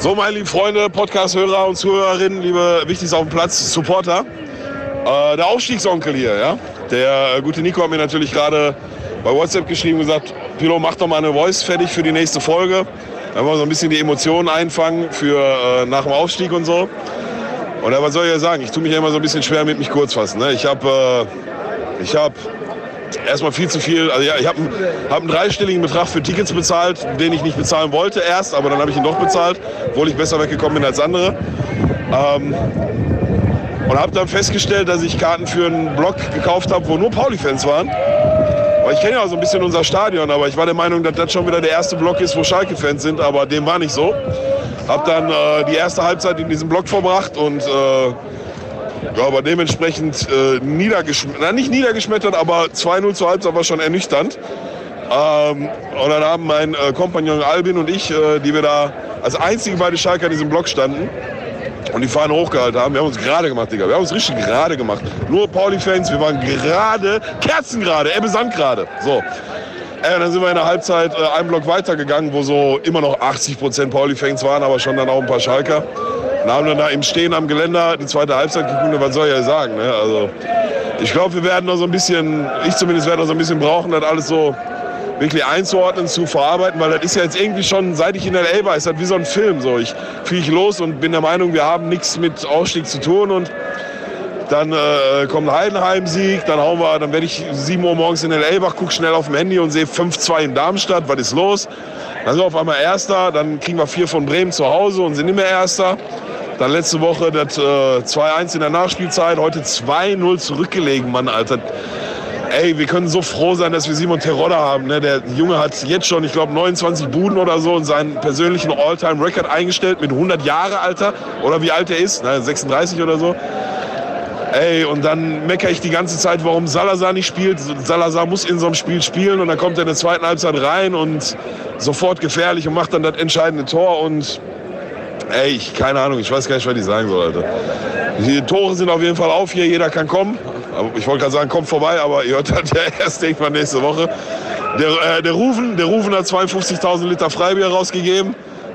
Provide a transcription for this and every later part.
So, meine lieben Freunde, Podcast-Hörer und Zuhörerinnen, liebe Wichtiges auf dem Platz, Supporter. Äh, der Aufstiegsonkel hier, ja. Der äh, gute Nico hat mir natürlich gerade bei WhatsApp geschrieben und gesagt, Pilo, mach doch mal eine Voice fertig für die nächste Folge. Dann wollen wir so ein bisschen die Emotionen einfangen für äh, nach dem Aufstieg und so. Und was soll ich ja sagen? Ich tue mich ja immer so ein bisschen schwer mit mich kurz fassen. Ne? Ich habe äh, ich hab erstmal viel zu viel. Also ja, ich habe einen, hab einen dreistelligen Betrag für Tickets bezahlt, den ich nicht bezahlen wollte erst, aber dann habe ich ihn doch bezahlt, obwohl ich besser weggekommen bin als andere. Ähm, und habe dann festgestellt, dass ich Karten für einen Block gekauft habe, wo nur Pauli-Fans waren. Aber ich kenne ja so ein bisschen unser Stadion, aber ich war der Meinung, dass das schon wieder der erste Block ist, wo Schalke-Fans sind, aber dem war nicht so. Hab dann äh, die erste Halbzeit in diesem Block verbracht und äh, ja, aber dementsprechend äh, niedergeschmettert, na, nicht niedergeschmettert, aber 2-0 zur Halbzeit war schon ernüchternd. Ähm, und dann haben mein äh, Kompagnon Albin und ich, äh, die wir da als einzige beide Schalker in diesem Block standen und die Fahne hochgehalten haben, wir haben uns gerade gemacht, Digga. Wir haben uns richtig gerade gemacht. Nur Pauli-Fans, wir waren gerade, kerzengerade, Ebbe Sand gerade. So. Äh, dann sind wir in der Halbzeit äh, einen Block weitergegangen, wo so immer noch 80% Pauli-Fans waren, aber schon dann auch ein paar Schalker. Dann haben wir da im Stehen am Geländer die zweite Halbzeit geguckt, was soll ich ja sagen. Ne? Also, ich glaube, wir werden noch so ein bisschen, ich zumindest werde noch so ein bisschen brauchen, das alles so wirklich einzuordnen, zu verarbeiten, weil das ist ja jetzt irgendwie schon, seit ich in L.A. war, ist das wie so ein Film. So. Ich fliege los und bin der Meinung, wir haben nichts mit Ausstieg zu tun und dann äh, kommt ein Heidenheim-Sieg, dann hauen wir, dann werde ich 7 Uhr morgens in L.A. wach, gucke schnell auf dem Handy und sehe 5-2 in Darmstadt, was ist los? Dann sind wir auf einmal Erster, dann kriegen wir 4 von Bremen zu Hause und sind immer Erster. Dann letzte Woche das äh, 2-1 in der Nachspielzeit, heute 2-0 zurückgelegen, Mann, Alter. Ey, wir können so froh sein, dass wir Simon Terodde haben. Ne? Der Junge hat jetzt schon, ich glaube, 29 Buden oder so und seinen persönlichen All-Time-Record eingestellt mit 100 Jahre, Alter. Oder wie alt er ist, ne? 36 oder so. Ey, und dann meckere ich die ganze Zeit, warum Salazar nicht spielt. Salazar muss in so einem Spiel spielen und dann kommt er in der zweiten Halbzeit rein und sofort gefährlich und macht dann das entscheidende Tor und ey, ich, keine Ahnung, ich weiß gar nicht, was ich sagen soll, Alter. Die Tore sind auf jeden Fall auf hier, jeder kann kommen. Ich wollte gerade sagen, kommt vorbei, aber ihr hört das ja erst irgendwann nächste Woche. Der, äh, der, Rufen, der Rufen hat 52.000 Liter Freibier rausgegeben,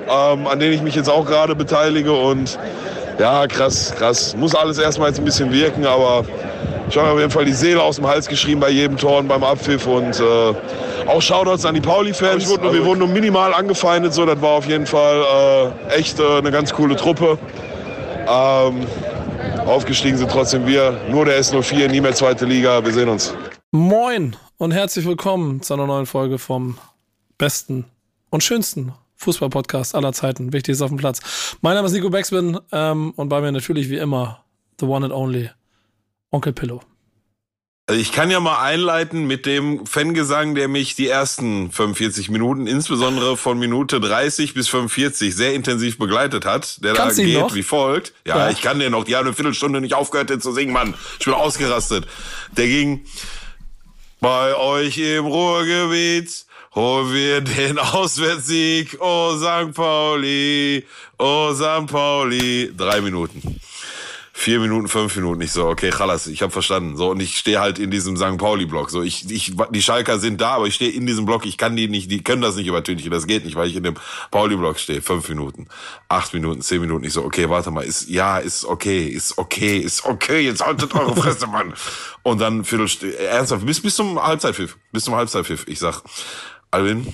ähm, an denen ich mich jetzt auch gerade beteilige und ja, krass, krass. Muss alles erstmal jetzt ein bisschen wirken, aber ich habe auf jeden Fall die Seele aus dem Hals geschrieben bei jedem Tor und beim Abpfiff und äh, auch Shoutouts an die Pauli-Fans. Wir, wir wurden nur minimal angefeindet, so das war auf jeden Fall äh, echt äh, eine ganz coole Truppe. Ähm, aufgestiegen sind trotzdem wir. Nur der S04, nie mehr zweite Liga. Wir sehen uns. Moin und herzlich willkommen zu einer neuen Folge vom besten und schönsten Fußball-Podcast aller Zeiten. Wichtig ist auf dem Platz. Mein Name ist Nico Backspin ähm, und bei mir natürlich wie immer the one and only Onkel Pillow. Also ich kann ja mal einleiten mit dem Fangesang, der mich die ersten 45 Minuten, insbesondere von Minute 30 bis 45, sehr intensiv begleitet hat. Der Kannst da geht noch? wie folgt. Ja, Ja. ich kann den noch. Die haben eine Viertelstunde nicht aufgehört, den zu singen, Mann. Ich bin ausgerastet. Der ging bei euch im Ruhrgebiet. Holen wir den Auswärtssieg, oh St. Pauli, oh St. Pauli. Drei Minuten. Vier Minuten, fünf Minuten. Ich so, okay, Chalas, ich habe verstanden. So und ich stehe halt in diesem St. Pauli-Block. So ich, ich, die Schalker sind da, aber ich stehe in diesem Block. Ich kann die nicht, die können das nicht übertünchen. Das geht nicht, weil ich in dem Pauli-Block stehe. Fünf Minuten, acht Minuten, zehn Minuten. Ich so, okay, warte mal, ist ja, ist okay, ist okay, ist okay. Jetzt haltet eure Fresse, Mann. Und dann Viertelstunde, ernsthaft, bis bis zum Halbzeitpfiff, bis zum Halbzeitpfiff. Ich sag, Alvin,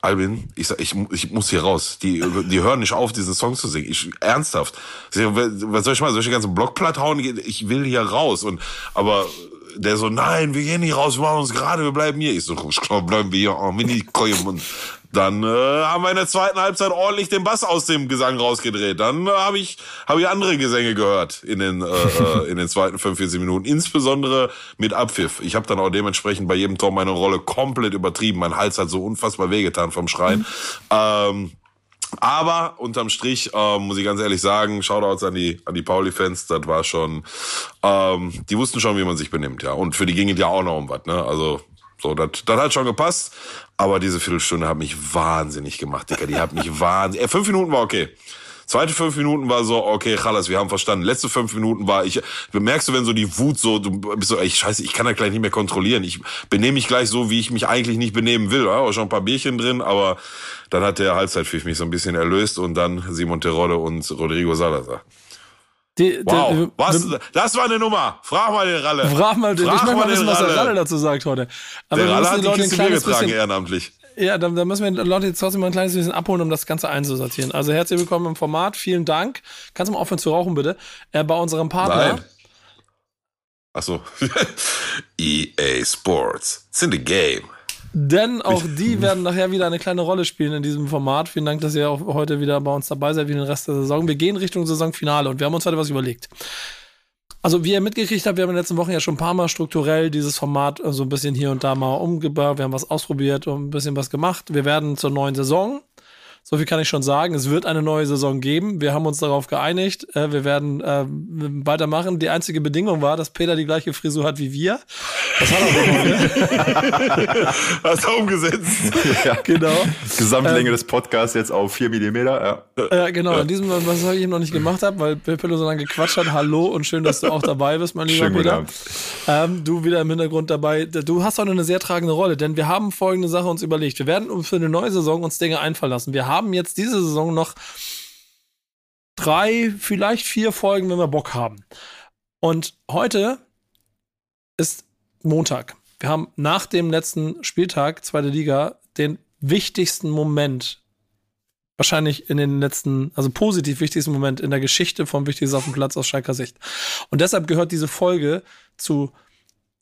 Albin, ich sag, ich, ich muss hier raus. Die, die hören nicht auf, diesen Song zu singen. Ich, ernsthaft. Was soll ich machen? Soll ich den ganzen Block platt hauen? Ich will hier raus. Und, aber, der so, nein, wir gehen nicht raus, wir machen uns gerade, wir bleiben hier. Ich so, ich glaub, bleiben wir hier, oh, mini Und dann äh, haben wir in der zweiten Halbzeit ordentlich den Bass aus dem Gesang rausgedreht. Dann äh, habe ich, hab ich andere Gesänge gehört in den, äh, äh, in den zweiten 45 Minuten. Insbesondere mit Abpfiff. Ich habe dann auch dementsprechend bei jedem Tor meine Rolle komplett übertrieben. Mein Hals hat so unfassbar wehgetan vom Schreien. Ähm, Aber unterm Strich äh, muss ich ganz ehrlich sagen, Shoutouts an die an die Pauli-Fans, das war schon, ähm, die wussten schon, wie man sich benimmt, ja. Und für die ging es ja auch noch um was, ne? Also so, das hat schon gepasst. Aber diese Viertelstunde hat mich wahnsinnig gemacht, Dicker. Die hat mich wahnsinnig. Äh, fünf Minuten war okay. Zweite fünf Minuten war so, okay, Chalas, wir haben verstanden. Letzte fünf Minuten war, ich, bemerkst du, wenn so die Wut so, du bist so, ey, scheiße, ich kann das gleich nicht mehr kontrollieren. Ich benehme mich gleich so, wie ich mich eigentlich nicht benehmen will. Ja, schon ein paar Bierchen drin, aber dann hat der Halbzeitpfiff mich so ein bisschen erlöst und dann Simon Terodde und Rodrigo Salazar. Die, Wow, die- was, die- das war eine Nummer. Frag mal den Ralle. Frag mal, ich Frag möchte mal den wissen, was der Ralle. Dazu sagt heute. Aber Der Ralle hat die Kiste Bier getragen, bisschen, ehrenamtlich. ja, da, da müssen wir die Leute jetzt trotzdem mal ein kleines bisschen abholen, um das Ganze einzusortieren. Also herzlich willkommen im Format, vielen Dank. Kannst du mal aufhören zu rauchen, bitte? Äh, bei unserem Partner. Nein. Ach so. EA Sports. It's in the game. Denn auch die werden nachher wieder eine kleine Rolle spielen in diesem Format. Vielen Dank, dass ihr auch heute wieder bei uns dabei seid, wie den Rest der Saison. Wir gehen Richtung Saisonfinale und wir haben uns heute was überlegt. Also, wie ihr mitgekriegt habt, wir haben in den letzten Wochen ja schon ein paar Mal strukturell dieses Format so ein bisschen hier und da mal umgebaut. Wir haben was ausprobiert und ein bisschen was gemacht. Wir werden zur neuen Saison. So viel kann ich schon sagen. Es wird eine neue Saison geben. Wir haben uns darauf geeinigt. Äh, wir werden äh, weitermachen. Die einzige Bedingung war, dass Peter die gleiche Frisur hat wie wir. Das hat er wohl. Hast du umgesetzt? ja. genau. Gesamtlänge des Podcasts jetzt auf 4 mm, ja. Äh, genau, in diesem, was ich eben noch nicht gemacht habe, weil Pillow so lange gequatscht hat. Hallo und schön, dass du auch dabei bist, mein lieber Schönen Peter. Ähm, du wieder im Hintergrund dabei. Du hast heute eine sehr tragende Rolle, denn wir haben folgende Sache uns überlegt. Wir werden uns für eine neue Saison uns Dinge einfallen lassen. Wir haben jetzt diese Saison noch drei, vielleicht vier Folgen, wenn wir Bock haben. Und heute ist Montag. Wir haben nach dem letzten Spieltag, zweite Liga, den wichtigsten Moment wahrscheinlich in den letzten, also positiv wichtigsten Moment in der Geschichte vom Wichtigsten auf dem Platz aus Schalker Sicht. Und deshalb gehört diese Folge zu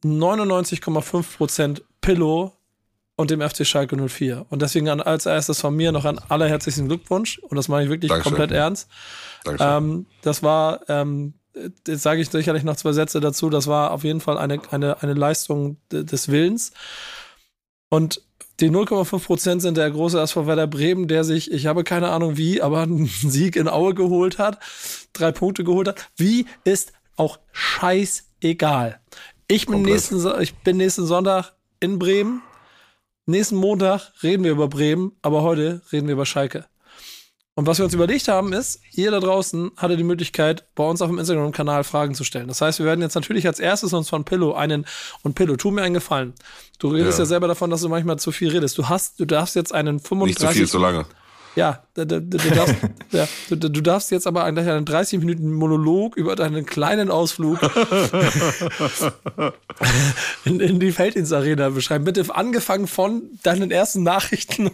99,5% Pillow und dem FC Schalke 04. Und deswegen an, als erstes von mir noch einen allerherzlichen Glückwunsch. Und das meine ich wirklich Dankeschön. komplett ernst. Ähm, das war, ähm, jetzt sage ich sicherlich noch zwei Sätze dazu, das war auf jeden Fall eine, eine, eine Leistung de- des Willens. Und die 0,5 Prozent sind der große SV Werder Bremen, der sich, ich habe keine Ahnung wie, aber einen Sieg in Aue geholt hat, drei Punkte geholt hat. Wie ist auch scheißegal. Ich bin, Komplett. nächsten, ich bin nächsten Sonntag in Bremen. Nächsten Montag reden wir über Bremen, aber heute reden wir über Schalke. Und was wir uns überlegt haben, ist, ihr da draußen hatte die Möglichkeit, bei uns auf dem Instagram-Kanal Fragen zu stellen. Das heißt, wir werden jetzt natürlich als erstes uns von Pillow einen, und Pillow, tu mir einen Gefallen. Du redest ja. Ja. selber davon, dass du manchmal zu viel redest. Du hast, du darfst jetzt einen 35. Nicht zu viel, zu lange. Ja, du, du, darfst, ja du, darfst jetzt aber eigentlich einen 30 Minuten Monolog über deinen kleinen Ausflug in, in die Felddienstarena beschreiben. Bitte angefangen von deinen ersten Nachrichten,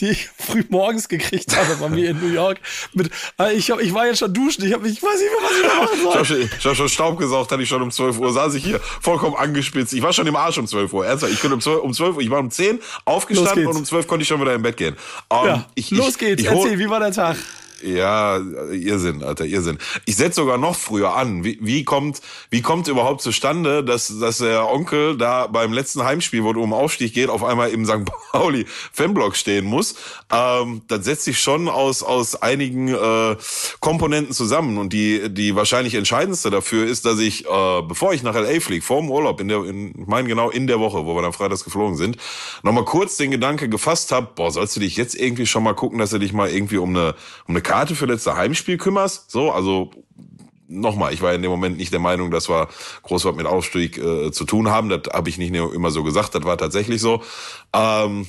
die ich früh morgens gekriegt habe bei mir in New York. Mit, äh, ich, hab, ich war jetzt schon duschen, ich, hab, ich weiß nicht mehr, was ich mehr machen Ich soll. habe schon, ich hab schon Staub gesaugt, hatte ich schon um 12 Uhr, saß ich hier vollkommen angespitzt. Ich war schon im Arsch um 12 Uhr. Ernsthaft, ich bin um 12, um 12 Uhr, ich war um 10 Los aufgestanden und um 12 konnte ich schon wieder im Bett gehen. Ähm, Ja, ich, los ich, geht's, ich erzähl, wie war der Tag? Ja, Irrsinn, Alter, Irrsinn. Ich setze sogar noch früher an. Wie, wie kommt, wie kommt überhaupt zustande, dass, dass der Onkel da beim letzten Heimspiel, wo es um Aufstieg geht, auf einmal im St. Pauli Fanblock stehen muss? Ähm, das setzt sich schon aus, aus einigen äh, Komponenten zusammen. Und die, die wahrscheinlich entscheidendste dafür ist, dass ich, äh, bevor ich nach L.A. fliege, vor dem Urlaub, in der, in, ich meine genau in der Woche, wo wir dann freitags geflogen sind, nochmal kurz den Gedanke gefasst habe, boah, sollst du dich jetzt irgendwie schon mal gucken, dass du dich mal irgendwie um eine, um eine Karte für letzte Heimspiel kümmerst? So, also nochmal, ich war in dem Moment nicht der Meinung, dass wir groß was mit Aufstieg äh, zu tun haben. Das habe ich nicht immer so gesagt, das war tatsächlich so. Ähm,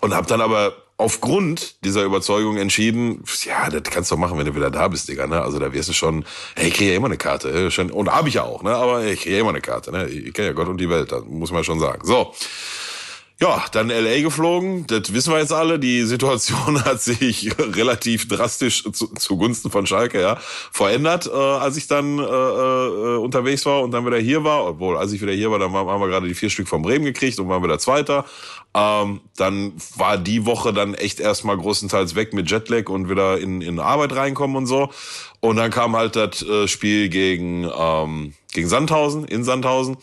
und habe dann aber aufgrund dieser Überzeugung entschieden, ja, das kannst du machen, wenn du wieder da bist, Digga. Ne? Also da wirst du schon, hey, ich kriege ja immer eine Karte. Schon, und habe ich ja auch, ne? aber ich kriege ja immer eine Karte. Ne? Ich kenne ja Gott und die Welt, das muss man schon sagen. So, ja, dann LA geflogen. Das wissen wir jetzt alle. Die Situation hat sich relativ drastisch zu, zugunsten von Schalke ja verändert, äh, als ich dann äh, äh, unterwegs war und dann wieder hier war. Obwohl, als ich wieder hier war, dann haben wir gerade die vier Stück von Bremen gekriegt und waren wieder Zweiter. Ähm, dann war die Woche dann echt erstmal größtenteils weg mit Jetlag und wieder in, in Arbeit reinkommen und so. Und dann kam halt das äh, Spiel gegen, ähm, gegen Sandhausen, in Sandhausen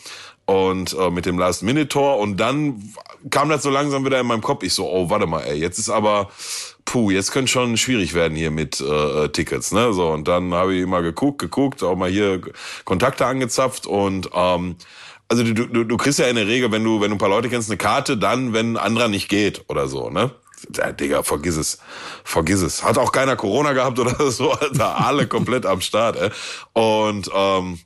und äh, mit dem Last-Minute-Tor und dann kam das so langsam wieder in meinem Kopf. Ich so, oh, warte mal, ey, jetzt ist aber puh, jetzt könnte schon schwierig werden hier mit äh, Tickets, ne? So, und dann habe ich mal geguckt, geguckt, auch mal hier Kontakte angezapft und ähm, also du, du, du kriegst ja in der Regel, wenn du, wenn du ein paar Leute kennst, eine Karte, dann, wenn ein anderer nicht geht oder so, ne? Ja, Digga, vergiss es. Vergiss es. Hat auch keiner Corona gehabt oder so, Alter. Alle komplett am Start, ey. Und ähm,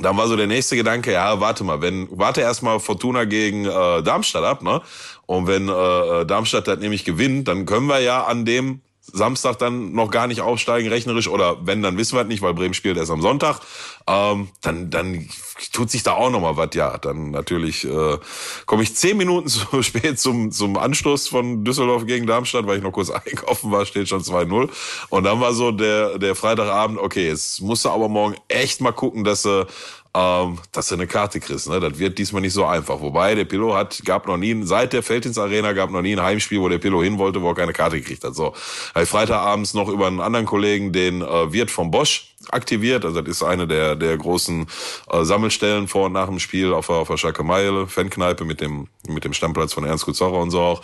dann war so der nächste Gedanke, ja, warte mal, wenn, warte erstmal Fortuna gegen äh, Darmstadt ab, ne? Und wenn äh, Darmstadt das nämlich gewinnt, dann können wir ja an dem Samstag dann noch gar nicht aufsteigen, rechnerisch, oder wenn, dann wissen wir es nicht, weil Bremen spielt erst am Sonntag. Ähm, dann, dann tut sich da auch noch mal was. Ja, dann natürlich äh, komme ich zehn Minuten zu spät zum, zum Anstoß von Düsseldorf gegen Darmstadt, weil ich noch kurz einkaufen war, steht schon 2-0. Und dann war so der, der Freitagabend, okay, jetzt musst du aber morgen echt mal gucken, dass du ähm, dass du eine Karte kriegst. Ne? Das wird diesmal nicht so einfach. Wobei der Pillow hat, gab noch nie, seit der Feldins Arena gab noch nie ein Heimspiel, wo der Pillow hin wollte, wo er keine Karte gekriegt hat. So, habe ich Freitagabends noch über einen anderen Kollegen, den äh, Wirt vom Bosch, aktiviert. Also das ist eine der, der großen äh, Sammelstellen vor und nach dem Spiel auf auf der Schalke Meile, Fankneipe mit dem, mit dem Stammplatz von Ernst Kuzorra und so auch.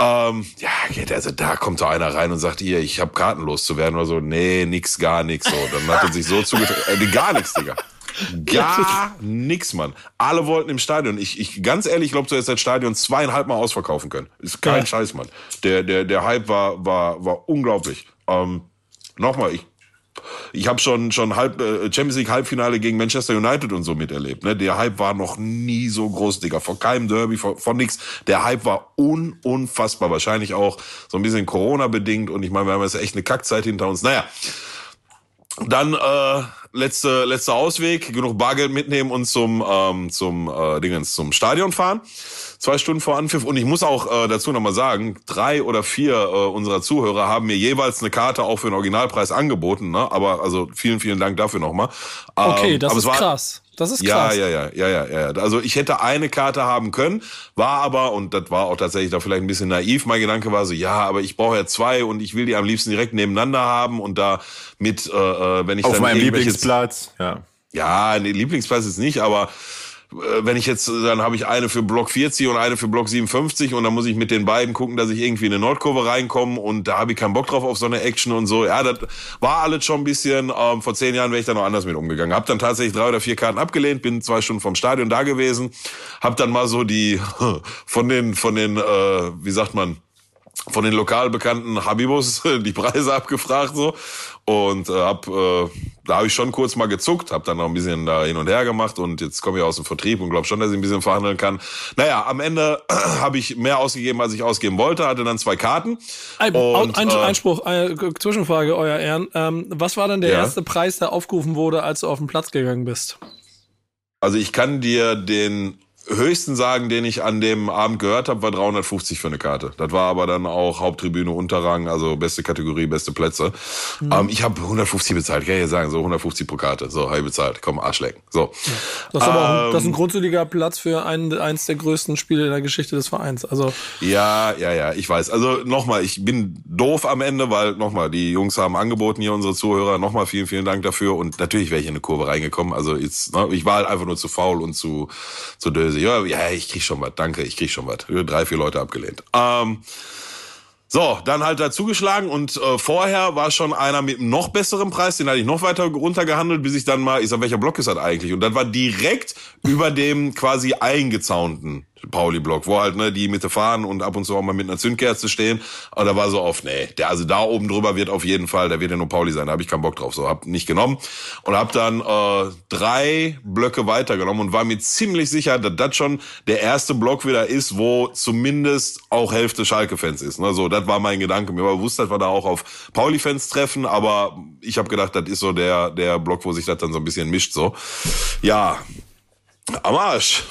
Ähm, ja, also da kommt so einer rein und sagt, ihr, ich habe Karten loszuwerden oder so. Nee, nix, gar nix. So, dann hat er sich so zugetragen. Äh, gar nix, Digga. Gar nix, Mann. Alle wollten im Stadion. Ich, ich ganz ehrlich, ich glaube, du hättest das Stadion zweieinhalb Mal ausverkaufen können. Ist kein ja. Scheiß, Mann. Der, der, der Hype war, war, war unglaublich. Ähm, Nochmal, ich ich habe schon schon halb äh, Champions League Halbfinale gegen Manchester United und so miterlebt. Ne? Der Hype war noch nie so groß, Digga. Vor keinem Derby, von, von nix. Der Hype war un unfassbar. Wahrscheinlich auch so ein bisschen Corona bedingt. Und ich meine, wir haben jetzt echt eine Kackzeit hinter uns. Naja, dann äh, letzte letzter Ausweg, genug Bargeld mitnehmen und zum ähm, zum äh, Dingens zum Stadion fahren. Zwei Stunden vor Anpfiff und ich muss auch äh, dazu nochmal sagen, drei oder vier äh, unserer Zuhörer haben mir jeweils eine Karte auch für den Originalpreis angeboten. Ne? Aber also vielen vielen Dank dafür nochmal. Okay, ähm, das ist war, krass. Das ist krass. Ja, ja, ja, ja, ja, ja. Also ich hätte eine Karte haben können, war aber, und das war auch tatsächlich da vielleicht ein bisschen naiv, mein Gedanke war so, ja, aber ich brauche ja zwei und ich will die am liebsten direkt nebeneinander haben und da mit, äh, äh wenn ich Auf dann meinem Lieblingsplatz, ja. Ja, nee, Lieblingsplatz ist nicht, aber äh, wenn ich jetzt, dann habe ich eine für Block 40 und eine für Block 57 und dann muss ich mit den beiden gucken, dass ich irgendwie in eine Nordkurve reinkomme und da habe ich keinen Bock drauf auf so eine Action und so. Ja, das war alles schon ein bisschen, ähm, vor zehn Jahren wäre ich da noch anders mit umgegangen. Hab dann tatsächlich drei oder vier Karten abgelehnt, bin zwei Stunden vom Stadion da gewesen, hab dann mal so die von den, von den, äh, wie sagt man, von den lokal bekannten Habibos die Preise abgefragt so und äh, hab äh, da habe ich schon kurz mal gezuckt, habe dann noch ein bisschen da hin und her gemacht und jetzt komme ich aus dem Vertrieb und glaube schon, dass ich ein bisschen verhandeln kann. Naja, am Ende habe ich mehr ausgegeben, als ich ausgeben wollte, hatte dann zwei Karten. Ein, und, ein, äh, Einspruch, eine Zwischenfrage, euer Ehren. Ähm, was war denn der ja? erste Preis, der aufgerufen wurde, als du auf den Platz gegangen bist? Also ich kann dir den höchsten Sagen, den ich an dem Abend gehört habe, war 350 für eine Karte. Das war aber dann auch Haupttribüne, Unterrang, also beste Kategorie, beste Plätze. Mhm. Ähm, ich habe 150 bezahlt, kann ich ja sagen, so 150 pro Karte. So, habe ich bezahlt. Komm, Arschlecken. So. Ja. Das ist aber auch ein, das ist ein ähm, grundsoliger Platz für ein, eins der größten Spiele in der Geschichte des Vereins. Also ja, ja, ja, ich weiß. Also nochmal, ich bin doof am Ende, weil nochmal, die Jungs haben angeboten hier, unsere Zuhörer. Nochmal vielen, vielen Dank dafür. Und natürlich wäre ich in eine Kurve reingekommen. Also jetzt, ne, ich war halt einfach nur zu faul und zu, zu döse ja, ja, ich krieg schon was, danke, ich krieg schon was. Drei, vier Leute abgelehnt. Ähm, so, dann halt da zugeschlagen und äh, vorher war schon einer mit einem noch besseren Preis, den hatte ich noch weiter runtergehandelt, bis ich dann mal, ich sag, welcher Block ist das eigentlich? Und dann war direkt über dem quasi eingezaunten Pauli-Block, wo halt ne, die Mitte fahren und ab und zu auch mal mit einer Zündkerze stehen. Und da war so auf, nee, der, also da oben drüber wird auf jeden Fall, da wird ja nur Pauli sein, da habe ich keinen Bock drauf. So, hab nicht genommen und hab dann äh, drei Blöcke weitergenommen und war mir ziemlich sicher, dass das schon der erste Block wieder ist, wo zumindest auch Hälfte Schalke-Fans ist. Ne? So, das war mein Gedanke. Mir war bewusst, dass wir da auch auf Pauli-Fans treffen, aber ich habe gedacht, das ist so der, der Block, wo sich das dann so ein bisschen mischt. So, ja, am Arsch.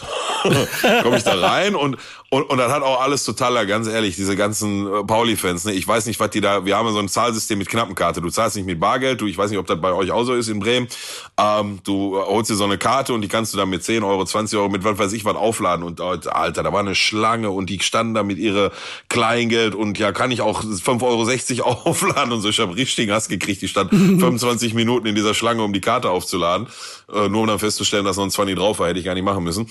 Komme ich da rein und, und, und dann hat auch alles totaler, ganz ehrlich, diese ganzen äh, Pauli-Fans, ne? ich weiß nicht, was die da, wir haben ja so ein Zahlsystem mit Knappenkarte. Du zahlst nicht mit Bargeld, du, ich weiß nicht, ob das bei euch auch so ist in Bremen. Ähm, du holst dir so eine Karte und die kannst du dann mit 10 Euro, 20 Euro, mit was weiß ich was aufladen. Und Alter, da war eine Schlange und die standen da mit ihre Kleingeld und ja, kann ich auch 5,60 Euro aufladen und so. Ich habe richtigen Hass gekriegt. Die stand 25 Minuten in dieser Schlange, um die Karte aufzuladen. Äh, nur um dann festzustellen, dass noch ein 20 drauf war, hätte ich gar nicht machen müssen.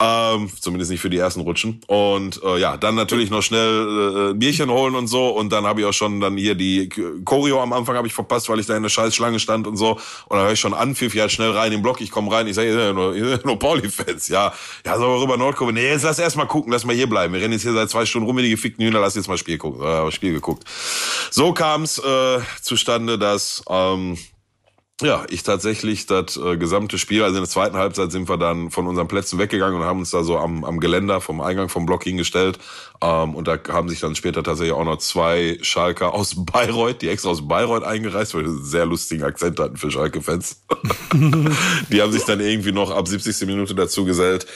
Ähm, zumindest nicht für die ersten Rutschen. Und äh, ja, dann natürlich noch schnell äh, Bierchen holen und so. Und dann habe ich auch schon dann hier die Choreo am Anfang habe ich verpasst, weil ich da in der Scheißschlange stand und so. Und dann höre ich schon an, pfiff ja schnell rein in den Block. Ich komme rein, ich sage, ihr seid ja nur, ihr seid nur Pauli-Fans. Ja, ja, so rüber Nordkurve. Nee, jetzt lass erst mal gucken, lass mal hier bleiben. Wir rennen jetzt hier seit zwei Stunden rum wie die gefickten Hühner, lass jetzt mal Spiel gucken. Äh, Spiel geguckt. So kam es äh, zustande, dass ähm, ja, ich tatsächlich das äh, gesamte Spiel, also in der zweiten Halbzeit sind wir dann von unseren Plätzen weggegangen und haben uns da so am, am Geländer vom Eingang vom Block hingestellt. Ähm, und da haben sich dann später tatsächlich auch noch zwei Schalker aus Bayreuth, die extra aus Bayreuth eingereist, weil die einen sehr lustigen Akzent hatten für Schalke-Fans. die haben sich dann irgendwie noch ab 70. Minute dazu gesellt.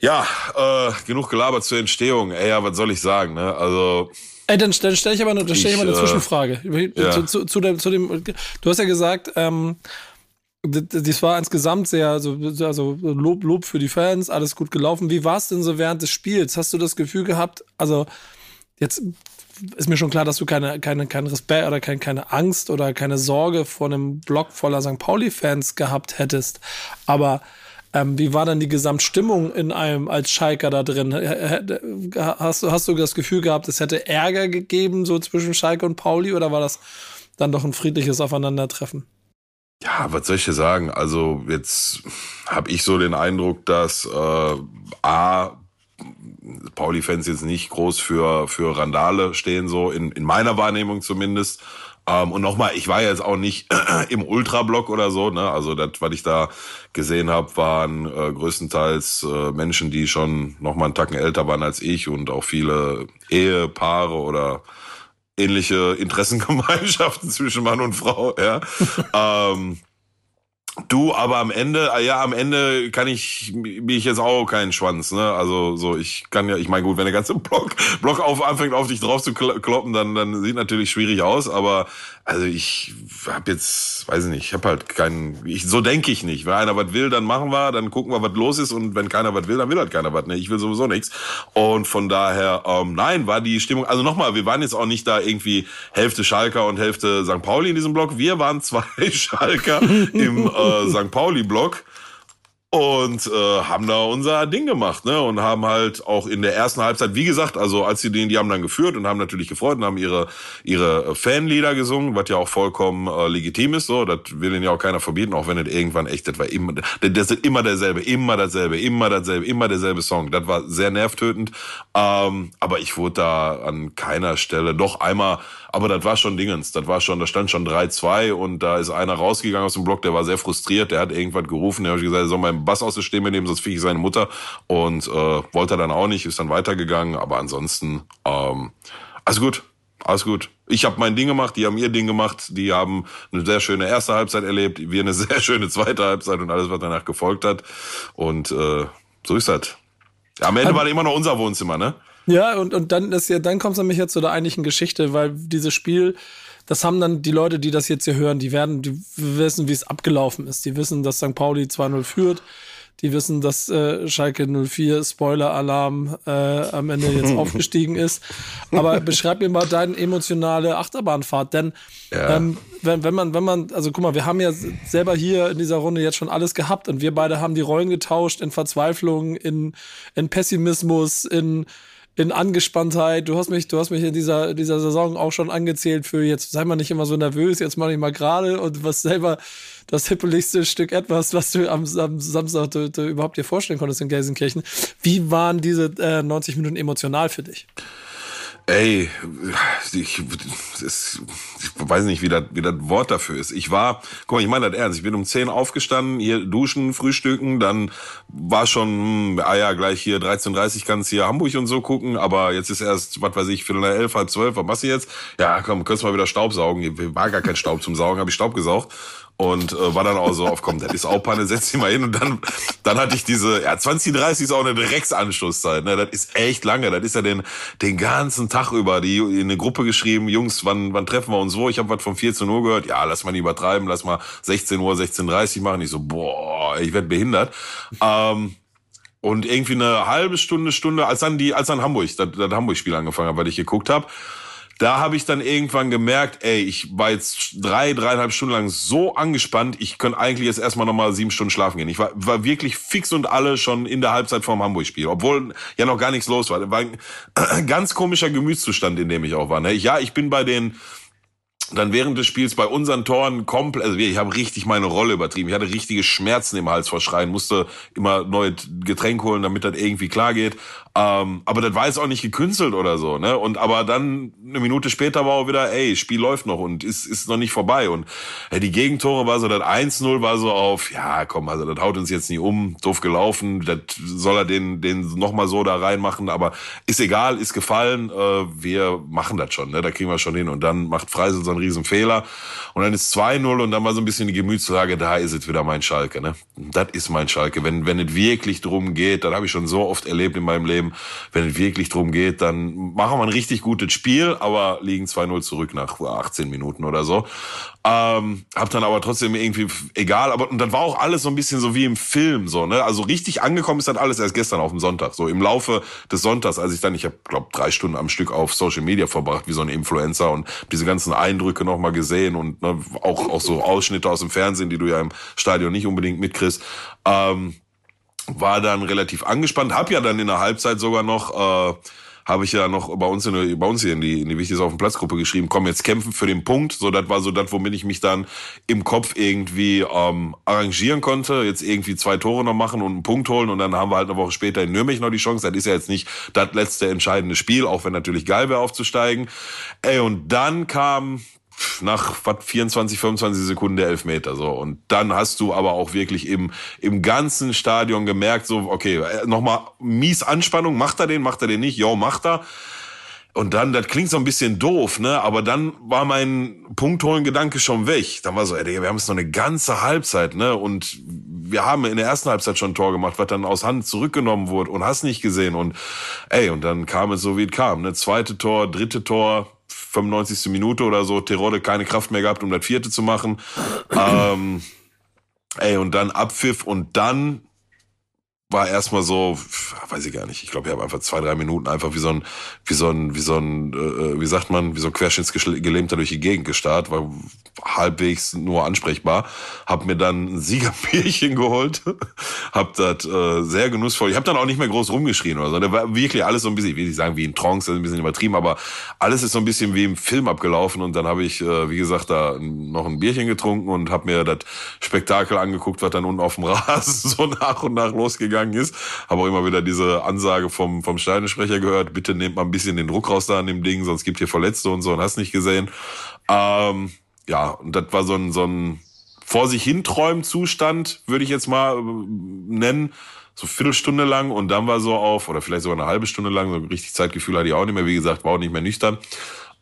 Ja, äh, genug gelabert zur Entstehung. Ey, ja, was soll ich sagen, ne? Also Ey, dann, dann stelle ich aber eine, stell ich mal eine äh, Zwischenfrage. Ja. Zu, zu, zu, dem, zu dem, du hast ja gesagt, ähm, das war insgesamt sehr, also, also Lob, Lob für die Fans, alles gut gelaufen. Wie war es denn so während des Spiels? Hast du das Gefühl gehabt, also jetzt ist mir schon klar, dass du keine, keine, keinen Respekt oder keine, keine Angst oder keine Sorge vor einem Block voller St. Pauli-Fans gehabt hättest. Aber ähm, wie war denn die Gesamtstimmung in einem als Schalker da drin? Hast du, hast du das Gefühl gehabt, es hätte Ärger gegeben, so zwischen Schalke und Pauli, oder war das dann doch ein friedliches Aufeinandertreffen? Ja, was soll ich dir sagen? Also jetzt habe ich so den Eindruck, dass äh, A, Pauli-Fans jetzt nicht groß für, für Randale stehen, so in, in meiner Wahrnehmung zumindest. Ähm, und nochmal, ich war jetzt auch nicht im Ultrablock oder so. Ne? Also das, was ich da gesehen habe, waren äh, größtenteils äh, Menschen, die schon nochmal einen Tacken älter waren als ich und auch viele Ehepaare oder ähnliche Interessengemeinschaften zwischen Mann und Frau. Ja. ähm, Du, aber am Ende, ah ja, am Ende kann ich, bin ich jetzt auch keinen Schwanz, ne? Also, so, ich kann ja, ich meine, gut, wenn der ganze Block, Block auf, anfängt, auf dich drauf zu kloppen, dann, dann sieht natürlich schwierig aus, aber, also ich habe jetzt, weiß ich nicht, ich habe halt keinen, ich, so denke ich nicht. Wenn einer was will, dann machen wir, dann gucken wir, was los ist und wenn keiner was will, dann will halt keiner was, ne? Ich will sowieso nichts. Und von daher, ähm, nein, war die Stimmung, also nochmal, wir waren jetzt auch nicht da irgendwie Hälfte Schalker und Hälfte St. Pauli in diesem Block. Wir waren zwei Schalker im, äh, St. Pauli-Block und äh, haben da unser Ding gemacht, ne? Und haben halt auch in der ersten Halbzeit, wie gesagt, also als sie den, die haben dann geführt und haben natürlich gefreut und haben ihre ihre Fanlieder gesungen, was ja auch vollkommen äh, legitim ist, so, das will ihnen ja auch keiner verbieten, auch wenn es irgendwann echt, das war immer, das ist immer derselbe, immer dasselbe, immer dasselbe, immer derselbe Song. Das war sehr nervtötend, ähm, aber ich wurde da an keiner Stelle, doch einmal aber das war schon Dingens. Das war schon, da stand schon 3-2 und da ist einer rausgegangen aus dem Block, der war sehr frustriert, der hat irgendwas gerufen, der hat gesagt, er soll meinen Bass aus der Stimme nehmen, sonst fick ich seine Mutter. Und äh, wollte er dann auch nicht, ist dann weitergegangen. Aber ansonsten, ähm, alles gut. Alles gut. Ich habe mein Ding gemacht, die haben ihr Ding gemacht, die haben eine sehr schöne erste Halbzeit erlebt, wir eine sehr schöne zweite Halbzeit und alles, was danach gefolgt hat. Und äh, so ist das. Am Ende war das immer noch unser Wohnzimmer, ne? Ja, und, und dann ist ja, dann kommt es nämlich jetzt zu der eigentlichen Geschichte, weil dieses Spiel, das haben dann die Leute, die das jetzt hier hören, die werden, die wissen, wie es abgelaufen ist. Die wissen, dass St. Pauli 2-0 führt. Die wissen, dass äh, Schalke 04, Spoiler-Alarm, äh, am Ende jetzt aufgestiegen ist. Aber beschreib mir mal deine emotionale Achterbahnfahrt, denn ja. ähm, wenn, wenn man, wenn man, also guck mal, wir haben ja selber hier in dieser Runde jetzt schon alles gehabt und wir beide haben die Rollen getauscht in Verzweiflung, in, in Pessimismus, in in Angespanntheit. Du hast mich, du hast mich in dieser, dieser Saison auch schon angezählt für jetzt sei mal nicht immer so nervös, jetzt mache ich mal gerade und was selber das hippeligste Stück etwas, was du am, am Samstag du, du überhaupt dir vorstellen konntest in Gelsenkirchen. Wie waren diese äh, 90 Minuten emotional für dich? Ey, ich, das, ich weiß nicht, wie das, wie das Wort dafür ist. Ich war, guck mal, ich meine das ernst, ich bin um 10 aufgestanden, hier duschen, frühstücken, dann war schon, hm, ah ja, gleich hier 13.30 kannst hier Hamburg und so gucken, aber jetzt ist erst, was weiß ich, Viertel nach elf, halb zwölf, was machst du jetzt? Ja, komm, könntest mal wieder Staub saugen. War gar kein Staub zum Saugen, habe ich Staub gesaugt und äh, war dann auch so auf, komm, das ist auch Panne, setz dich mal hin. Und dann, dann hatte ich diese, ja, 20, 30 ist auch eine Drecksanschlusszeit, ne, das ist echt lange, das ist ja den, den ganzen Tag über, die in eine Gruppe geschrieben, Jungs, wann, wann treffen wir uns wo? Ich habe was von 14 Uhr gehört, ja, lass mal nicht übertreiben, lass mal 16 Uhr, 16.30 machen, ich so, boah, ich werd behindert. Ähm, und irgendwie eine halbe Stunde, Stunde, als dann die, als dann Hamburg, das, das Hamburg-Spiel angefangen hat, weil ich geguckt habe, da habe ich dann irgendwann gemerkt, ey, ich war jetzt drei, dreieinhalb Stunden lang so angespannt, ich könnte eigentlich jetzt erstmal nochmal sieben Stunden schlafen gehen. Ich war, war wirklich fix und alle schon in der Halbzeit vorm Hamburg-Spiel, obwohl ja noch gar nichts los war. War ein ganz komischer Gemütszustand, in dem ich auch war. Ne? Ja, ich bin bei den dann während des Spiels bei unseren Toren komplett, also ich habe richtig meine Rolle übertrieben. Ich hatte richtige Schmerzen im Hals vor Schreien, musste immer neu Getränk holen, damit das irgendwie klar geht. Ähm, aber das war jetzt auch nicht gekünstelt oder so, ne? Und aber dann eine Minute später war auch wieder, ey, Spiel läuft noch und ist, ist noch nicht vorbei. Und äh, die Gegentore war so, das 1-0 war so auf, ja, komm, also das haut uns jetzt nicht um, doof gelaufen, das soll er den, den nochmal so da reinmachen, aber ist egal, ist gefallen, äh, wir machen das schon, ne? Da kriegen wir schon hin. Und dann macht Freisel so einen riesen Fehler. Und dann ist 2-0 und dann war so ein bisschen die Gemütslage, da ist es wieder mein Schalke, ne? Das ist mein Schalke. Wenn, wenn es wirklich drum geht, das habe ich schon so oft erlebt in meinem Leben, Problem. Wenn es wirklich drum geht, dann machen wir ein richtig gutes Spiel, aber liegen 2-0 zurück nach 18 Minuten oder so. Ähm, hab dann aber trotzdem irgendwie, egal, aber und dann war auch alles so ein bisschen so wie im Film, so, ne? Also richtig angekommen ist dann alles erst gestern auf dem Sonntag. So im Laufe des Sonntags, als ich dann, ich habe, glaube drei Stunden am Stück auf Social Media verbracht, wie so ein Influencer und diese ganzen Eindrücke nochmal gesehen und ne, auch, auch so Ausschnitte aus dem Fernsehen, die du ja im Stadion nicht unbedingt mitkriegst. Ähm, war dann relativ angespannt, hab ja dann in der Halbzeit sogar noch äh, habe ich ja noch bei uns in, bei uns hier in die in die wichtigste auf dem Platzgruppe geschrieben, komm jetzt kämpfen für den Punkt, so das war so das, womit ich mich dann im Kopf irgendwie ähm, arrangieren konnte, jetzt irgendwie zwei Tore noch machen und einen Punkt holen und dann haben wir halt eine Woche später in Nürnberg noch die Chance, das ist ja jetzt nicht das letzte entscheidende Spiel, auch wenn natürlich geil wäre aufzusteigen. Ey und dann kam nach was 24, 25 Sekunden der Elfmeter so. Und dann hast du aber auch wirklich im im ganzen Stadion gemerkt so okay äh, nochmal mies Anspannung macht er den macht er den nicht? Jo macht er. Und dann das klingt so ein bisschen doof ne? Aber dann war mein Punktholen Gedanke schon weg. Dann war so ey wir haben jetzt noch eine ganze Halbzeit ne? Und wir haben in der ersten Halbzeit schon ein Tor gemacht was dann aus Hand zurückgenommen wurde und hast nicht gesehen. Und ey und dann kam es so wie es kam ne? Zweite Tor dritte Tor 95. Minute oder so, Terodde keine Kraft mehr gehabt, um das vierte zu machen. ähm, ey, und dann Abpfiff und dann war erstmal so, weiß ich gar nicht. Ich glaube, ich habe einfach zwei, drei Minuten einfach wie so ein, wie so ein, wie so ein, äh, wie sagt man, wie so ein Querschnittsgelähmter durch die Gegend gestarrt, war halbwegs nur ansprechbar. Hab mir dann ein Siegerbierchen geholt, hab das äh, sehr genussvoll. Ich habe dann auch nicht mehr groß rumgeschrien oder so. Da war wirklich alles so ein bisschen, ich will nicht sagen wie in Trance, ein bisschen übertrieben, aber alles ist so ein bisschen wie im Film abgelaufen. Und dann habe ich, äh, wie gesagt, da noch ein Bierchen getrunken und habe mir das Spektakel angeguckt, was dann unten auf dem Rasen so nach und nach losgegangen gegangen ist. Habe auch immer wieder diese Ansage vom, vom Steinesprecher gehört, bitte nehmt mal ein bisschen den Druck raus da an dem Ding, sonst gibt hier Verletzte und so und hast nicht gesehen. Ähm, ja, und das war so ein, so ein vor sich hinträumen Zustand, würde ich jetzt mal äh, nennen so Viertelstunde lang und dann war so auf, oder vielleicht sogar eine halbe Stunde lang, so richtig Zeitgefühl hatte ich auch nicht mehr, wie gesagt, war auch nicht mehr nüchtern.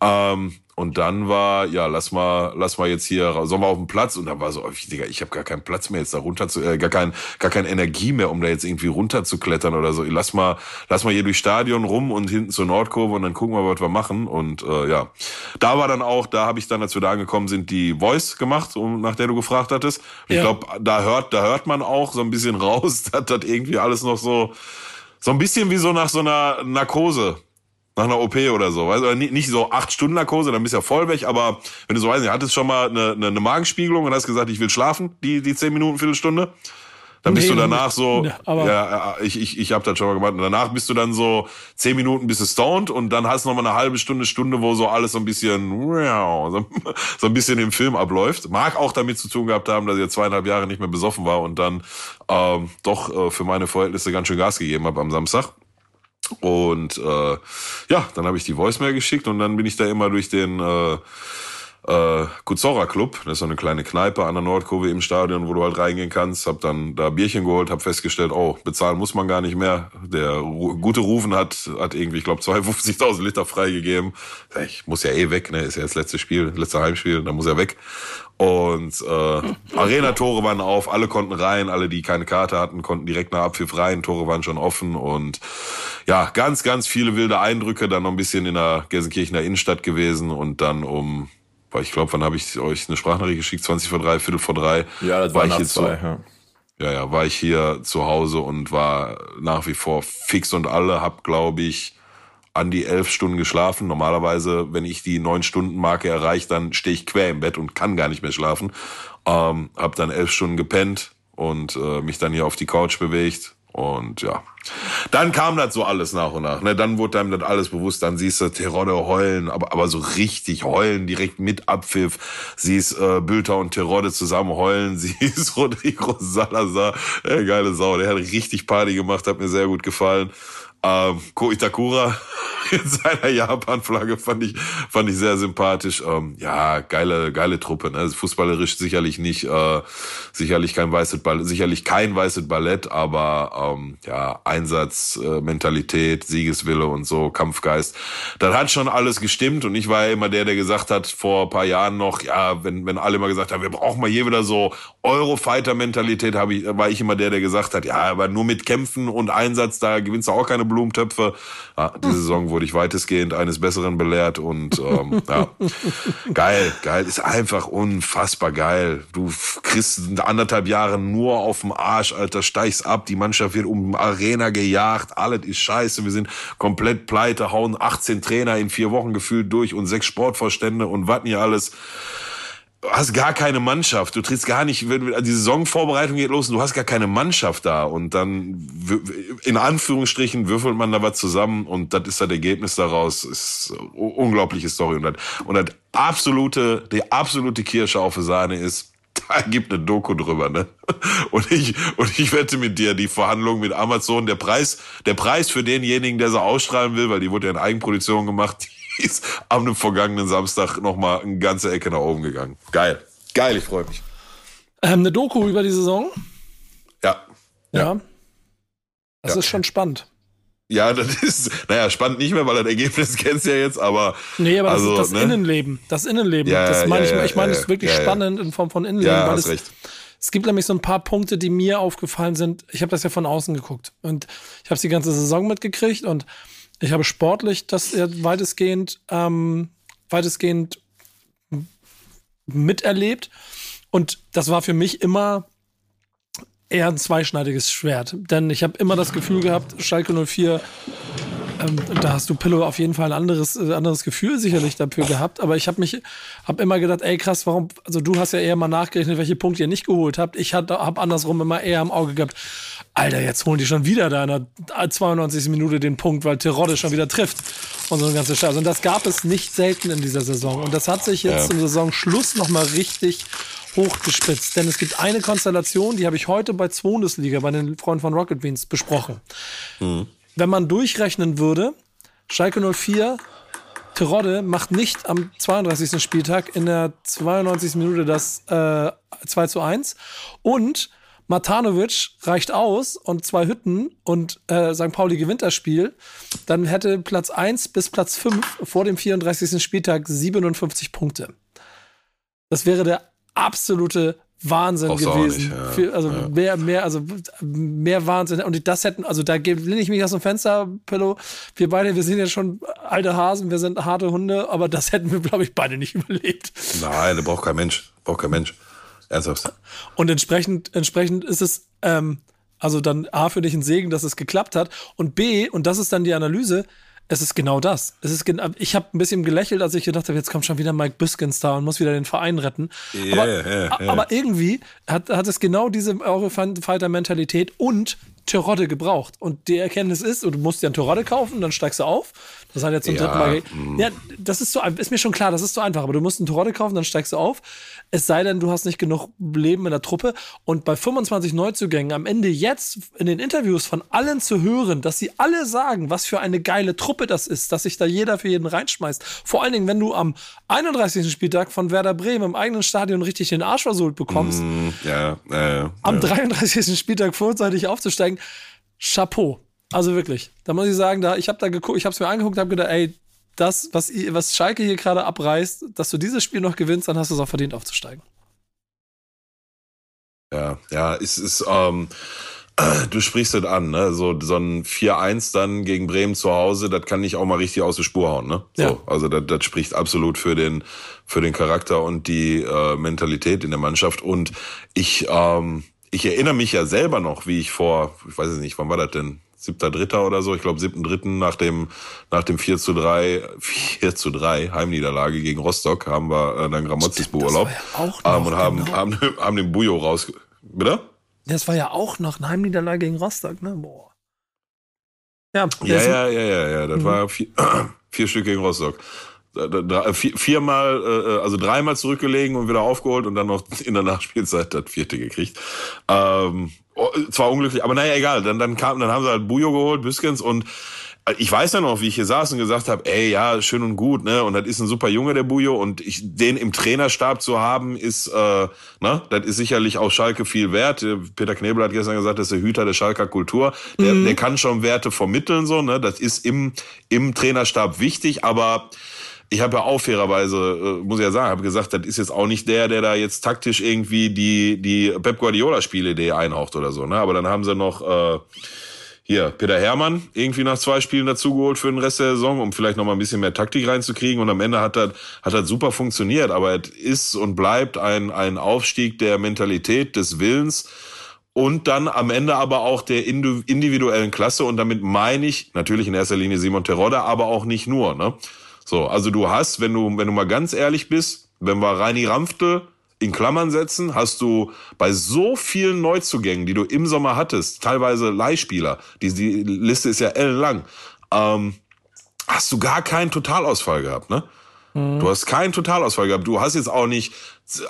Ähm, und dann war, ja, lass mal, lass mal jetzt hier, sollen wir auf den Platz? Und dann war so, oh, Digga, ich habe gar keinen Platz mehr jetzt da runter zu, äh, gar kein, gar keine Energie mehr, um da jetzt irgendwie runter zu klettern oder so. Lass mal, lass mal hier durchs Stadion rum und hinten zur Nordkurve und dann gucken wir, was wir machen. Und äh, ja, da war dann auch, da habe ich dann, als wir da angekommen sind, die Voice gemacht, um, nach der du gefragt hattest. Ja. Ich glaube, da hört, da hört man auch so ein bisschen raus, dass das irgendwie alles noch so, so ein bisschen wie so nach so einer Narkose nach einer OP oder so. Du? Nicht so acht Stunden Narkose, dann bist du ja voll weg, aber wenn du so weißt, du hattest schon mal eine, eine, eine Magenspiegelung und hast gesagt, ich will schlafen, die, die zehn Minuten, Viertelstunde. Dann bist nee, du danach so, ja, ich, ich, ich habe das schon mal gemacht. Und danach bist du dann so zehn Minuten bist du stoned und dann hast du noch mal eine halbe Stunde, Stunde, wo so alles so ein bisschen, so, so ein bisschen im Film abläuft. Mag auch damit zu tun gehabt haben, dass ich jetzt zweieinhalb Jahre nicht mehr besoffen war und dann ähm, doch äh, für meine Verhältnisse ganz schön Gas gegeben habe am Samstag. Und äh, ja, dann habe ich die Voicemail geschickt und dann bin ich da immer durch den äh, äh, Kuzora Club, das ist so eine kleine Kneipe an der Nordkurve im Stadion, wo du halt reingehen kannst. Hab dann da Bierchen geholt, hab festgestellt, oh, bezahlen muss man gar nicht mehr. Der Ru gute Rufen hat hat irgendwie, ich glaube, 52.000 Liter freigegeben. Ich muss ja eh weg, ne? Ist ja das letzte Spiel, letzte Heimspiel, da muss er weg. Und äh, Arena-Tore waren auf, alle konnten rein, alle, die keine Karte hatten, konnten direkt nach Abpfiff rein, Tore waren schon offen und ja, ganz, ganz viele wilde Eindrücke, dann noch ein bisschen in der Gelsenkirchener Innenstadt gewesen und dann um, ich glaube, wann habe ich euch eine Sprachnachricht geschickt? 20 vor drei, Viertel vor drei. Ja, das war, war ich jetzt zwei, ja. ja, ja, war ich hier zu Hause und war nach wie vor fix und alle, hab, glaube ich, an die elf Stunden geschlafen. Normalerweise, wenn ich die neun Stunden Marke erreiche, dann stehe ich quer im Bett und kann gar nicht mehr schlafen. Ähm, hab dann elf Stunden gepennt und äh, mich dann hier auf die Couch bewegt, und ja, dann kam das so alles nach und nach. Ne? Dann wurde einem das alles bewusst. Dann siehst du Terodde heulen, aber, aber so richtig heulen, direkt mit Abpfiff. Siehst äh, Bülter und Terodde zusammen heulen. Siehst Rodrigo Salazar, äh, geile Sau. Der hat richtig Party gemacht, hat mir sehr gut gefallen. Ähm, Ko Itakura in seiner Japan-Flagge fand ich, fand ich sehr sympathisch. Ähm, ja, geile, geile Truppe. Ne? Fußballerisch sicherlich nicht, äh, sicherlich kein weißes Ballett, sicherlich kein weißes Ballett, aber ähm, ja, Einsatz, äh, Mentalität, Siegeswille und so, Kampfgeist. Das hat schon alles gestimmt und ich war ja immer der, der gesagt hat, vor paar Jahren noch, ja, wenn, wenn alle immer gesagt haben, wir brauchen mal hier wieder so Eurofighter-Mentalität, ich, war ich immer der, der gesagt hat, ja, aber nur mit Kämpfen und Einsatz, da gewinnst du auch keine Blumentöpfe. Ja, diese Saison wurde ich weitestgehend eines Besseren belehrt und ähm, ja, geil, geil, ist einfach unfassbar geil. Du kriegst anderthalb Jahre nur auf dem Arsch, Alter, steigst ab, die Mannschaft wird um Arena gejagt, alles ist scheiße, wir sind komplett pleite, hauen 18 Trainer in vier Wochen gefühlt durch und sechs Sportvorstände und was nicht alles hast gar keine Mannschaft. Du trittst gar nicht, wenn die Saisonvorbereitung geht los und du hast gar keine Mannschaft da. Und dann, in Anführungsstrichen, würfelt man da was zusammen und das ist das Ergebnis daraus. Ist unglaubliche Story. Und das, und das absolute, die absolute Kirsche auf der Sahne ist, da gibt eine Doku drüber, ne? Und ich, und ich wette mit dir, die Verhandlungen mit Amazon, der Preis, der Preis für denjenigen, der sie ausstrahlen will, weil die wurde ja in Eigenproduktion gemacht, ist am vergangenen Samstag nochmal eine ganze Ecke nach oben gegangen. Geil. Geil, ich freue mich. Ähm, eine Doku über die Saison? Ja. Ja. ja. Das ja. ist schon spannend. Ja, das ist, naja, spannend nicht mehr, weil das Ergebnis kennst du ja jetzt, aber. Nee, aber also, das, das ne? Innenleben. Das Innenleben. Ja, das meine ja, ich, ich meine, es ist wirklich spannend in Form von Innenleben. Ja, hast es, recht. Es gibt nämlich so ein paar Punkte, die mir aufgefallen sind. Ich habe das ja von außen geguckt und ich habe die ganze Saison mitgekriegt und ich habe sportlich das weitestgehend, ähm, weitestgehend miterlebt. Und das war für mich immer eher ein zweischneidiges Schwert. Denn ich habe immer das Gefühl gehabt, Schalke 04 ähm, da hast du Pillow auf jeden Fall ein anderes, äh, anderes Gefühl sicherlich dafür gehabt. Aber ich habe mich, habe immer gedacht, ey krass, warum? Also du hast ja eher mal nachgerechnet, welche Punkte ihr nicht geholt habt. Ich habe andersrum immer eher im Auge gehabt. Alter, jetzt holen die schon wieder da in der 92. Minute den Punkt, weil Terodde schon wieder trifft und so ein ganzes Scheiß. Und das gab es nicht selten in dieser Saison. Und das hat sich jetzt ja. zum Saisonschluss nochmal richtig hochgespitzt. Denn es gibt eine Konstellation, die habe ich heute bei Bundesliga bei den Freunden von Rocket Beans besprochen. Mhm wenn man durchrechnen würde, Schalke 04, Terodde macht nicht am 32. Spieltag in der 92. Minute das äh, 2 zu 1 und Matanovic reicht aus und zwei Hütten und äh, St. Pauli gewinnt das Spiel, dann hätte Platz 1 bis Platz 5 vor dem 34. Spieltag 57 Punkte. Das wäre der absolute Wahnsinn gewesen. Ja. Für, also ja. mehr, mehr, also mehr Wahnsinn. Und das hätten, also da lehne ich mich aus dem Fenster, Pillow. Wir beide, wir sind ja schon alte Hasen, wir sind harte Hunde, aber das hätten wir, glaube ich, beide nicht überlebt. Nein, da braucht kein Mensch. Braucht kein Mensch. Ernsthaft. Und entsprechend, entsprechend ist es, ähm, also dann A für dich ein Segen, dass es geklappt hat. Und B, und das ist dann die Analyse, es ist genau das. Es ist ich habe ein bisschen gelächelt, als ich gedacht habe, jetzt kommt schon wieder Mike Biskins da und muss wieder den Verein retten. Yeah, aber, yeah, yeah. aber irgendwie hat, hat es genau diese Eurofighter-Mentalität und Terodde gebraucht. Und die Erkenntnis ist, du musst dir einen Terodde kaufen, dann steigst du auf. Das hat jetzt zum ja, dritten Mal. Mm. Ja, das ist so, ist mir schon klar, das ist so einfach. Aber du musst einen Terodde kaufen, dann steigst du auf. Es sei denn, du hast nicht genug Leben in der Truppe. Und bei 25 Neuzugängen am Ende jetzt in den Interviews von allen zu hören, dass sie alle sagen, was für eine geile Truppe das ist, dass sich da jeder für jeden reinschmeißt. Vor allen Dingen, wenn du am 31. Spieltag von Werder Bremen im eigenen Stadion richtig den Arsch versohlt bekommst. Mm, ja, ja, ja, am 33. Spieltag vorzeitig aufzusteigen. Chapeau. Also wirklich. Da muss ich sagen, da, ich habe da geguckt, ich habe es mir angeguckt, habe gedacht, ey, das, was, was Schalke hier gerade abreißt, dass du dieses Spiel noch gewinnst, dann hast du es auch verdient aufzusteigen. Ja, ja, es ist, ähm, du sprichst es an, ne? So, so ein 4-1 dann gegen Bremen zu Hause, das kann nicht auch mal richtig aus der Spur hauen, ne? So, ja. Also das, das spricht absolut für den, für den Charakter und die äh, Mentalität in der Mannschaft. Und ich, ähm, ich erinnere mich ja selber noch, wie ich vor, ich weiß es nicht, wann war das denn? siebter Dritter oder so, ich glaube siebten Dritten nach dem, nach dem 4 zu 3, 4 zu 3 Heimniederlage gegen Rostock haben wir äh, dann Gramozis beurlaubt ja ähm, und haben, genau. haben, haben den Bujo raus, bitte? Das war ja auch noch eine Heimniederlage gegen Rostock, ne? Boah. Ja, ja, ja, ja, ja, ja, das mhm. war vier, vier Stück gegen Rostock. Viermal, äh, also dreimal zurückgelegen und wieder aufgeholt und dann noch in der Nachspielzeit das vierte gekriegt. Ähm, oh, zwar unglücklich, aber naja, egal. Dann, dann kam, dann haben sie halt Bujo geholt, Büskens und ich weiß ja noch, wie ich hier saß und gesagt habe, ey, ja, schön und gut, ne? Und das ist ein super Junge, der Bujo. Und ich, den im Trainerstab zu haben, ist, äh, ne, das ist sicherlich auch Schalke viel wert. Peter Knebel hat gestern gesagt, das ist der Hüter der Schalker Kultur. Der, mhm. der kann schon Werte vermitteln, so, ne? Das ist im, im Trainerstab wichtig, aber ich habe ja auch fairerweise, äh, muss ich ja sagen, habe gesagt, das ist jetzt auch nicht der, der da jetzt taktisch irgendwie die, die Pep Guardiola-Spielidee einhaucht oder so. Ne? Aber dann haben sie noch äh, hier Peter Hermann irgendwie nach zwei Spielen dazugeholt für den Rest der Saison, um vielleicht noch mal ein bisschen mehr Taktik reinzukriegen. Und am Ende hat das, hat das super funktioniert. Aber es ist und bleibt ein, ein Aufstieg der Mentalität, des Willens und dann am Ende aber auch der individuellen Klasse. Und damit meine ich natürlich in erster Linie Simon Terodde, aber auch nicht nur. Ne? So, also du hast, wenn du, wenn du mal ganz ehrlich bist, wenn wir Reini Ramfte in Klammern setzen, hast du bei so vielen Neuzugängen, die du im Sommer hattest, teilweise Leihspieler, die, die Liste ist ja ellenlang, ähm, hast du gar keinen Totalausfall gehabt, ne? Mhm. Du hast keinen Totalausfall gehabt. Du hast jetzt auch nicht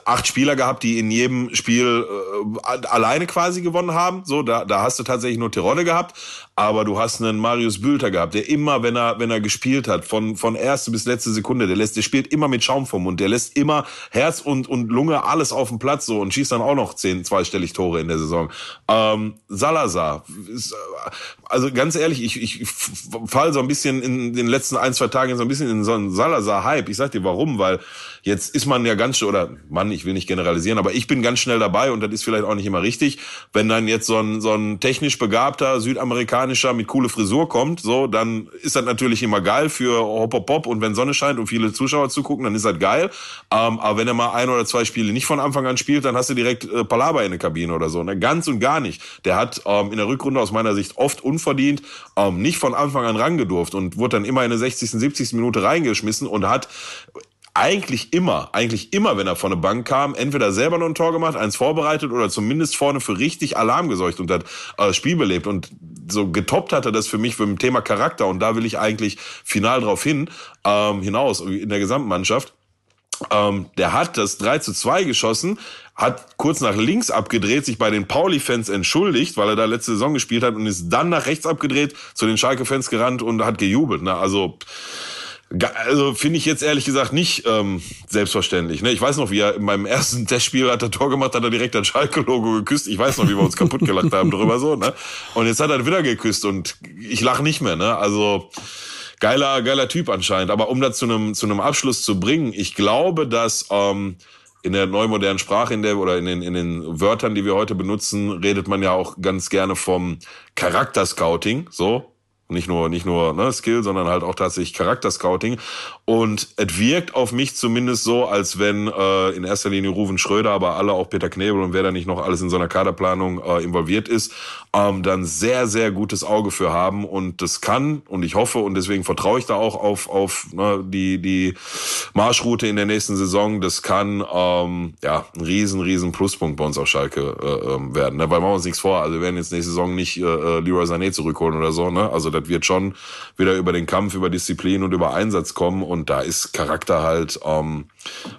acht Spieler gehabt, die in jedem Spiel äh, alleine quasi gewonnen haben. So, da, da hast du tatsächlich nur Tirole gehabt. Aber du hast einen Marius Bülter gehabt, der immer, wenn er, wenn er gespielt hat, von, von erste bis letzte Sekunde, der lässt, der spielt immer mit Schaum vom Mund. Der lässt immer Herz und, und Lunge alles auf dem Platz so und schießt dann auch noch zehn, zweistellig Tore in der Saison. Ähm, Salazar, ist, also ganz ehrlich, ich, ich fall so ein bisschen in den letzten ein, zwei Tagen so ein bisschen in so einen Salazar-Hype. Ich sag dir warum, weil jetzt ist man ja ganz, oder Mann, ich will nicht generalisieren, aber ich bin ganz schnell dabei und das ist vielleicht auch nicht immer richtig. Wenn dann jetzt so ein, so ein technisch begabter Südamerikanischer mit coole Frisur kommt, so, dann ist das natürlich immer geil für Hop Hop Hop und wenn Sonne scheint und viele Zuschauer zugucken, dann ist das geil. Ähm, aber wenn er mal ein oder zwei Spiele nicht von Anfang an spielt, dann hast du direkt äh, Palaba in der Kabine oder so. Ne? Ganz und gar nicht. Der hat ähm, in der Rückrunde aus meiner Sicht oft unverdient ähm, nicht von Anfang an rangedurft und wurde dann immer in der 60., 70. Minute reingeschmissen und hat eigentlich immer, eigentlich immer, wenn er von der Bank kam, entweder selber noch ein Tor gemacht, eins vorbereitet oder zumindest vorne für richtig Alarm gesorgt und hat äh, Spiel belebt. Und so getoppt hat er das für mich für dem Thema Charakter. Und da will ich eigentlich final drauf hin, ähm, hinaus in der Gesamtmannschaft. Ähm, der hat das 3 zu 2 geschossen, hat kurz nach links abgedreht, sich bei den Pauli-Fans entschuldigt, weil er da letzte Saison gespielt hat und ist dann nach rechts abgedreht, zu den Schalke-Fans gerannt und hat gejubelt. Ne? Also also finde ich jetzt ehrlich gesagt nicht ähm, selbstverständlich. Ne? Ich weiß noch, wie er in meinem ersten Testspiel hat er Tor gemacht, hat er direkt ein Schalke-Logo geküsst. Ich weiß noch, wie wir uns kaputt gelacht haben darüber so. Ne? Und jetzt hat er wieder geküsst und ich lache nicht mehr. Ne? Also geiler, geiler Typ anscheinend. Aber um das zu einem zu einem Abschluss zu bringen, ich glaube, dass ähm, in der neumodernen Sprache, in der oder in den, in den Wörtern, die wir heute benutzen, redet man ja auch ganz gerne vom Charakterscouting. So, nicht nur, nicht nur ne, Skill, sondern halt auch tatsächlich Charakterscouting. Und es wirkt auf mich zumindest so, als wenn äh, in erster Linie Ruven Schröder, aber alle auch Peter Knebel und wer da nicht noch alles in so einer Kaderplanung äh, involviert ist, ähm, dann sehr, sehr gutes Auge für haben. Und das kann, und ich hoffe, und deswegen vertraue ich da auch auf, auf ne, die, die Marschroute in der nächsten Saison, das kann ähm, ja ein riesen, riesen Pluspunkt bei uns auf Schalke äh, ähm, werden. Ne? Weil machen wir uns nichts vor. Also wir werden jetzt nächste Saison nicht äh, äh Leroy Sané zurückholen oder so. Ne? Also das wird schon wieder über den Kampf, über Disziplin und über Einsatz kommen. Und da ist Charakter halt, ähm,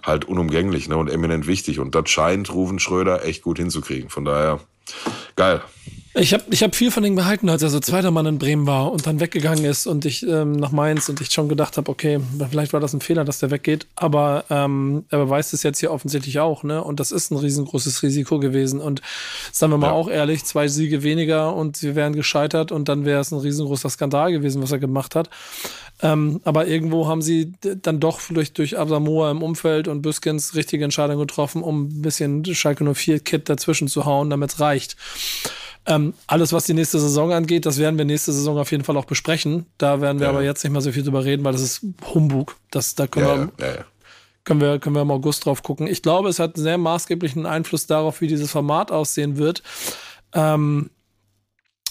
halt unumgänglich ne? und eminent wichtig. Und das scheint Ruven Schröder echt gut hinzukriegen. Von daher, geil. Ich habe ich hab viel von ihm behalten, als er so zweiter Mann in Bremen war und dann weggegangen ist und ich ähm, nach Mainz und ich schon gedacht habe, okay, vielleicht war das ein Fehler, dass der weggeht, aber ähm, er beweist es jetzt hier offensichtlich auch, ne? Und das ist ein riesengroßes Risiko gewesen. Und sagen wir mal ja. auch ehrlich, zwei Siege weniger und sie wären gescheitert und dann wäre es ein riesengroßer Skandal gewesen, was er gemacht hat. Ähm, aber irgendwo haben sie dann doch durch, durch Asamoah im Umfeld und Büskens richtige Entscheidung getroffen, um ein bisschen Schalke 04 Kit dazwischen zu hauen, damit es reicht. Ähm, alles, was die nächste Saison angeht, das werden wir nächste Saison auf jeden Fall auch besprechen. Da werden wir ja. aber jetzt nicht mehr so viel drüber reden, weil das ist Humbug. Das, da können ja, wir. Können wir, können wir im August drauf gucken. Ich glaube, es hat einen sehr maßgeblichen Einfluss darauf, wie dieses Format aussehen wird. Ähm,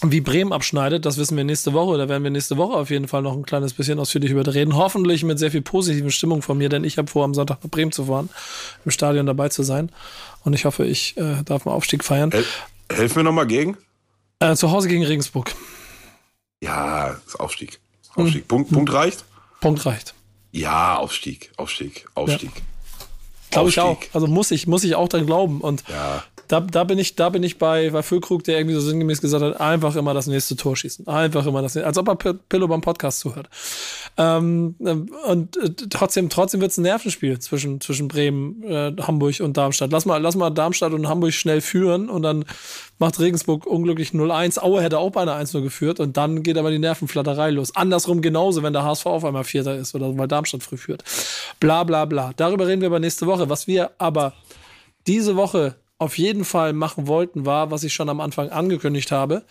wie Bremen abschneidet, das wissen wir nächste Woche. Da werden wir nächste Woche auf jeden Fall noch ein kleines bisschen ausführlich über reden. Hoffentlich mit sehr viel positiven Stimmung von mir, denn ich habe vor, am Sonntag nach Bremen zu fahren, im Stadion dabei zu sein. Und ich hoffe, ich äh, darf mal Aufstieg feiern. Hel helf mir nochmal gegen. Äh, zu Hause gegen Regensburg. Ja, ist Aufstieg. Aufstieg. Hm. Punkt, Punkt reicht? Punkt reicht. Ja, Aufstieg, Aufstieg, Aufstieg. Ja. Glaube ich auch. Also muss ich, muss ich auch dann glauben. Und ja da, da bin ich, da bin ich bei, bei Füllkrug, der irgendwie so sinngemäß gesagt hat, einfach immer das nächste Tor schießen. Einfach immer das nächste, als ob er Pillow beim Podcast zuhört. Ähm, und äh, trotzdem, trotzdem wird es ein Nervenspiel zwischen, zwischen Bremen, äh, Hamburg und Darmstadt. Lass mal, lass mal Darmstadt und Hamburg schnell führen und dann macht Regensburg unglücklich 0-1. Aue hätte auch beinahe 1-0 geführt und dann geht aber die Nervenflatterei los. Andersrum genauso, wenn der HSV auf einmal Vierter ist oder weil Darmstadt früh führt. Bla, bla, bla. Darüber reden wir aber nächste Woche. Was wir aber diese Woche auf jeden Fall machen wollten, war, was ich schon am Anfang angekündigt habe,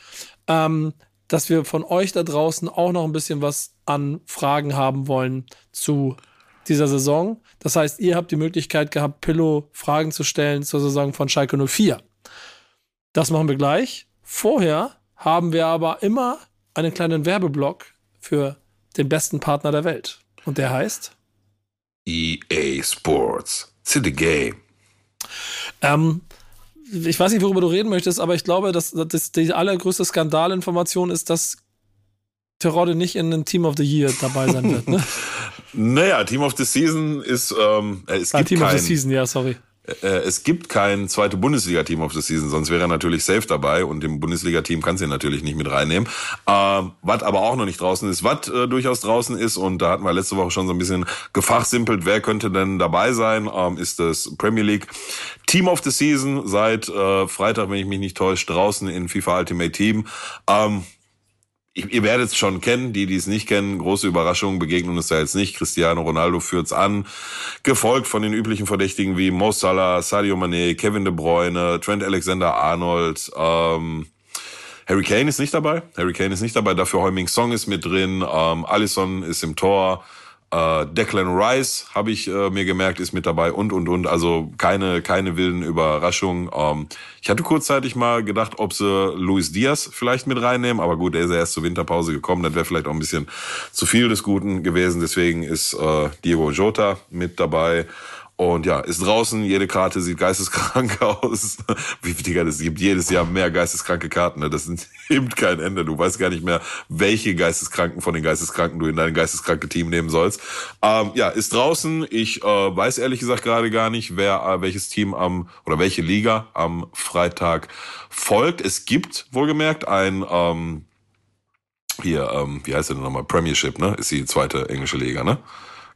ähm, dass wir von euch da draußen auch noch ein bisschen was an Fragen haben wollen zu dieser Saison. Das heißt, ihr habt die Möglichkeit gehabt, Pillow Fragen zu stellen zur Saison von Schalke 04. Das machen wir gleich. Vorher haben wir aber immer einen kleinen Werbeblock für den besten Partner der Welt. Und der heißt EA Sports. City Game. Ähm, ich weiß nicht, worüber du reden möchtest, aber ich glaube, dass, dass die allergrößte Skandalinformation ist, dass Terodde nicht in den Team of the Year dabei sein wird. Ne? naja, Team of the Season ist. Ähm, es ah, gibt Team kein, of the Season, ja, sorry. Äh, es gibt kein zweite Bundesliga-Team of the Season, sonst wäre er natürlich safe dabei und im Bundesliga-Team kannst du ihn natürlich nicht mit reinnehmen. Ähm, was aber auch noch nicht draußen ist, was äh, durchaus draußen ist und da hatten wir letzte Woche schon so ein bisschen gefachsimpelt, wer könnte denn dabei sein, ähm, ist das Premier League Team of the Season seit äh, Freitag, wenn ich mich nicht täusche, draußen in FIFA Ultimate Team. Ähm, ihr werdet es schon kennen, die, die es nicht kennen, große Überraschungen begegnen uns da jetzt nicht. Cristiano Ronaldo führt's an, gefolgt von den üblichen Verdächtigen wie Mo Salah, Sadio Mane, Kevin De Bruyne, Trent Alexander-Arnold, ähm, Harry Kane ist nicht dabei. Harry Kane ist nicht dabei. Dafür Heuming Song ist mit drin. Ähm, Allison ist im Tor. Äh, Declan Rice habe ich äh, mir gemerkt, ist mit dabei und und und. Also keine keine wilden Überraschungen. Ähm, ich hatte kurzzeitig mal gedacht, ob sie Luis Diaz vielleicht mit reinnehmen, aber gut, er ist ja erst zur Winterpause gekommen. Das wäre vielleicht auch ein bisschen zu viel des Guten gewesen. Deswegen ist äh, Diego Jota mit dabei. Und ja, ist draußen, jede Karte sieht geisteskrank aus. Wie Digga, es gibt jedes Jahr mehr geisteskranke Karten. Ne? Das nimmt kein Ende. Du weißt gar nicht mehr, welche Geisteskranken von den Geisteskranken du in dein geisteskranke Team nehmen sollst. Ähm, ja, ist draußen. Ich äh, weiß ehrlich gesagt gerade gar nicht, wer äh, welches Team am oder welche Liga am Freitag folgt. Es gibt wohlgemerkt ein ähm, hier, ähm, wie heißt der denn nochmal? Premiership, ne? Ist die zweite englische Liga, ne?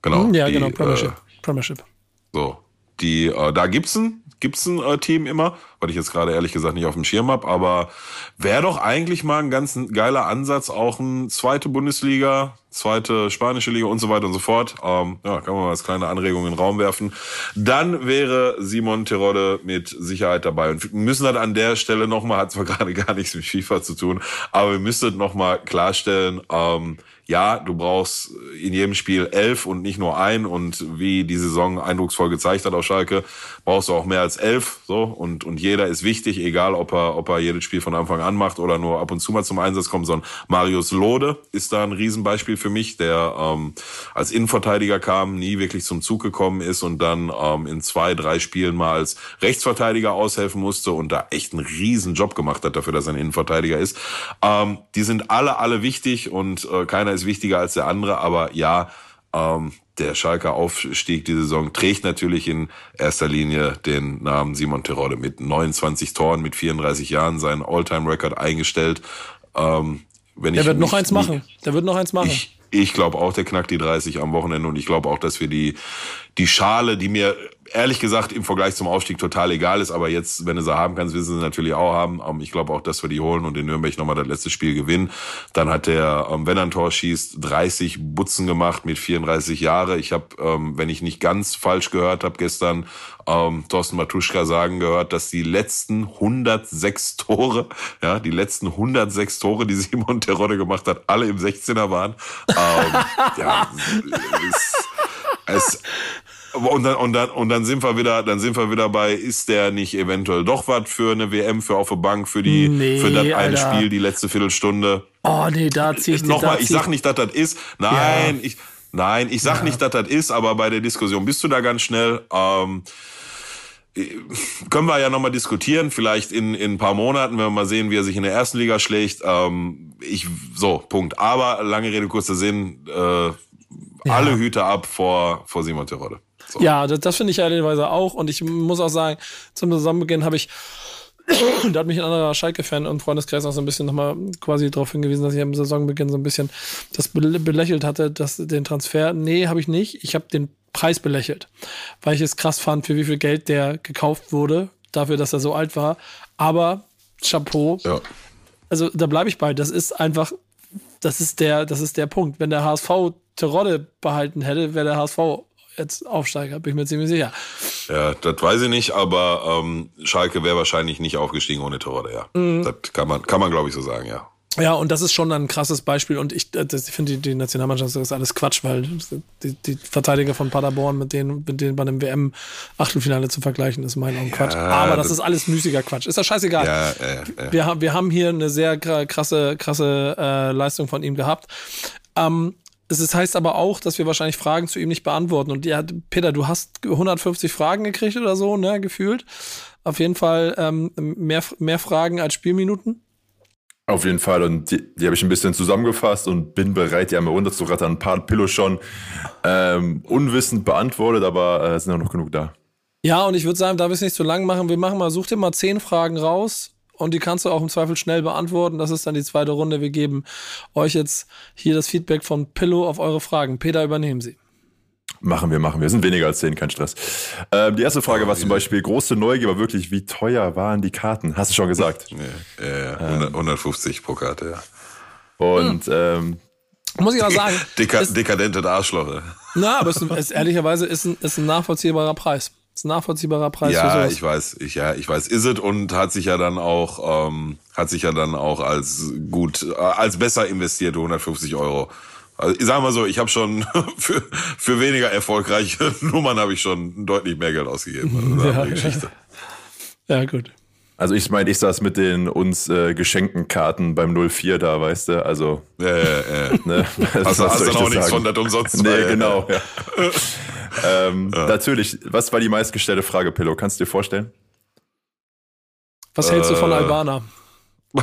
Genau. Ja, die, genau, Premiership. Äh, Premiership. So, die, äh, da gibt's ein, gibt's ein äh, Team immer, weil ich jetzt gerade ehrlich gesagt nicht auf dem Schirm hab, aber wäre doch eigentlich mal ein ganz geiler Ansatz, auch ein zweite Bundesliga, zweite spanische Liga und so weiter und so fort. Ähm, ja, kann man mal als kleine Anregung in den Raum werfen. Dann wäre Simon Terodde mit Sicherheit dabei. Und wir müssen halt an der Stelle nochmal, hat zwar gerade gar nichts mit FIFA zu tun, aber wir müssen nochmal klarstellen, ähm, ja, du brauchst in jedem Spiel elf und nicht nur ein. Und wie die Saison eindrucksvoll gezeigt hat auf Schalke, brauchst du auch mehr als elf. So und und jeder ist wichtig, egal ob er ob er jedes Spiel von Anfang an macht oder nur ab und zu mal zum Einsatz kommt. Sondern Marius Lode ist da ein Riesenbeispiel für mich, der ähm, als Innenverteidiger kam, nie wirklich zum Zug gekommen ist und dann ähm, in zwei, drei Spielen mal als Rechtsverteidiger aushelfen musste und da echt einen riesen Job gemacht hat dafür, dass er ein Innenverteidiger ist. Ähm, die sind alle alle wichtig und äh, keiner ist ist wichtiger als der andere, aber ja, ähm, der Schalker Aufstieg die Saison trägt natürlich in erster Linie den Namen Simon Terodde mit 29 Toren, mit 34 Jahren seinen All-Time-Record eingestellt. Ähm, wenn der ich wird noch eins machen. Der wird noch eins machen. Ich, ich glaube auch, der knackt die 30 am Wochenende und ich glaube auch, dass wir die, die Schale, die mir ehrlich gesagt im Vergleich zum Aufstieg total egal ist. Aber jetzt, wenn du sie haben kannst, du sie natürlich auch haben. Ähm, ich glaube auch, dass wir die holen und in Nürnberg nochmal das letzte Spiel gewinnen. Dann hat der, ähm, wenn er ein Tor schießt, 30 Butzen gemacht mit 34 Jahre. Ich habe, ähm, wenn ich nicht ganz falsch gehört habe, gestern ähm, Thorsten Matuschka sagen gehört, dass die letzten 106 Tore, ja, die letzten 106 Tore, die Simon Terodde gemacht hat, alle im 16er waren. ähm, ja, es, es Und dann, und dann, und dann sind wir wieder, dann sind wir wieder bei, ist der nicht eventuell doch was für eine WM, für auf der Bank, für die, Nee, für das Alter. Spiel, die letzte Viertelstunde. Oh nee, da zieh ich Nochmal, ich sag nicht, dass das ist. Nein, Ja. ich, nein, ich sag nicht, dass das ist, aber bei der Diskussion bist du da ganz schnell. Ähm, können wir ja nochmal diskutieren, vielleicht in, in ein paar Monaten, wenn wir mal sehen, wie er sich in der ersten Liga schlägt. Ähm, ich, so, Punkt. Aber lange Rede, kurzer Sinn, äh, alle Hüte ab vor, vor Simon Terodde. So. Ja, das, das finde ich ehrlicherweise auch. Und ich muss auch sagen, zum Saisonbeginn habe ich, da hat mich ein anderer Schalke-Fan und Freundeskreis auch so ein bisschen nochmal quasi darauf hingewiesen, dass ich am Saisonbeginn so ein bisschen das bel- belächelt hatte, dass den Transfer. Nee, habe ich nicht. Ich habe den Preis belächelt, weil ich es krass fand, für wie viel Geld der gekauft wurde, dafür, dass er so alt war. Aber Chapeau, Ja. also da bleibe ich bei. Das ist einfach, das ist der, das ist der Punkt. Wenn der HSV Terodde behalten hätte, wäre der HSV jetzt Aufsteiger, bin ich mir ziemlich sicher. Ja, das weiß ich nicht, aber ähm, Schalke wäre wahrscheinlich nicht aufgestiegen ohne Terodde, ja. Mhm. Das kann man, kann man glaube ich so sagen, ja. Ja, und das ist schon ein krasses Beispiel. Und ich, äh, das- ich finde, die, die Nationalmannschaft das ist alles Quatsch, weil die, die Verteidiger von Paderborn mit denen, mit denen bei einem WM-Achtelfinale zu vergleichen, ist in meinen Augen Quatsch. Aber das, das- ist alles müßiger Quatsch. Ist ja scheißegal. Ja, ja, ja. Wir, haben- wir haben hier eine sehr krasse, krasse äh, Leistung von ihm gehabt. Ähm, es heißt aber auch, dass wir wahrscheinlich Fragen zu ihm nicht beantworten. Und ja, Peter, du hast 150 Fragen gekriegt oder so, ne, gefühlt. Auf jeden Fall ähm, mehr, mehr Fragen als Spielminuten. Auf jeden Fall. Und die, die habe ich ein bisschen zusammengefasst und bin bereit, die einmal runterzurattern. Ein paar Pillow schon ähm, unwissend beantwortet, aber äh, es sind auch noch genug da. Ja, und ich würde sagen, da wir es nicht zu lang machen, wir machen mal, such dir mal zehn Fragen raus und die kannst du auch im Zweifel schnell beantworten. Das ist dann die zweite Runde. Wir geben euch jetzt hier das Feedback von Pillow auf eure Fragen. Peter, übernehmen Sie. Machen wir, machen wir. Sind weniger als zehn, kein Stress. Ähm, die erste Frage war zum Beispiel, große Neugier war wirklich, wie teuer waren die Karten? Hast du schon gesagt. Ja, ja, ja. 100, 150 pro Karte, ja. Und ähm, Muss ich aber sagen, Deka ist, dekadente Arschloche. na, aber es ist, es, ehrlicherweise ist ein, ist ein nachvollziehbarer Preis. Ist ein nachvollziehbarer Preis für Ja, sowas. ich weiß, ich, ja, ich weiß, ist es und hat sich ja dann auch, ähm, hat sich ja dann auch als gut, äh, als besser investierte 150 Euro. Also ich sag mal so, ich habe schon für, für weniger erfolgreiche Nummern habe ich schon deutlich mehr Geld ausgegeben. Also Ja, ja. Ja, gut. Also ich meine, ich saß mit den uns äh, geschenkten Karten beim 04 da, weißt du, also Ja, ja, ja. ne? Hast, du- Was hast soll dann ich auch nichts sagen? von das umsonst. Nee, weil- genau. Ja. ähm, Natürlich, was war die meistgestellte Frage, Pillow? Kannst du dir vorstellen? Was hältst du von Äh, Albana?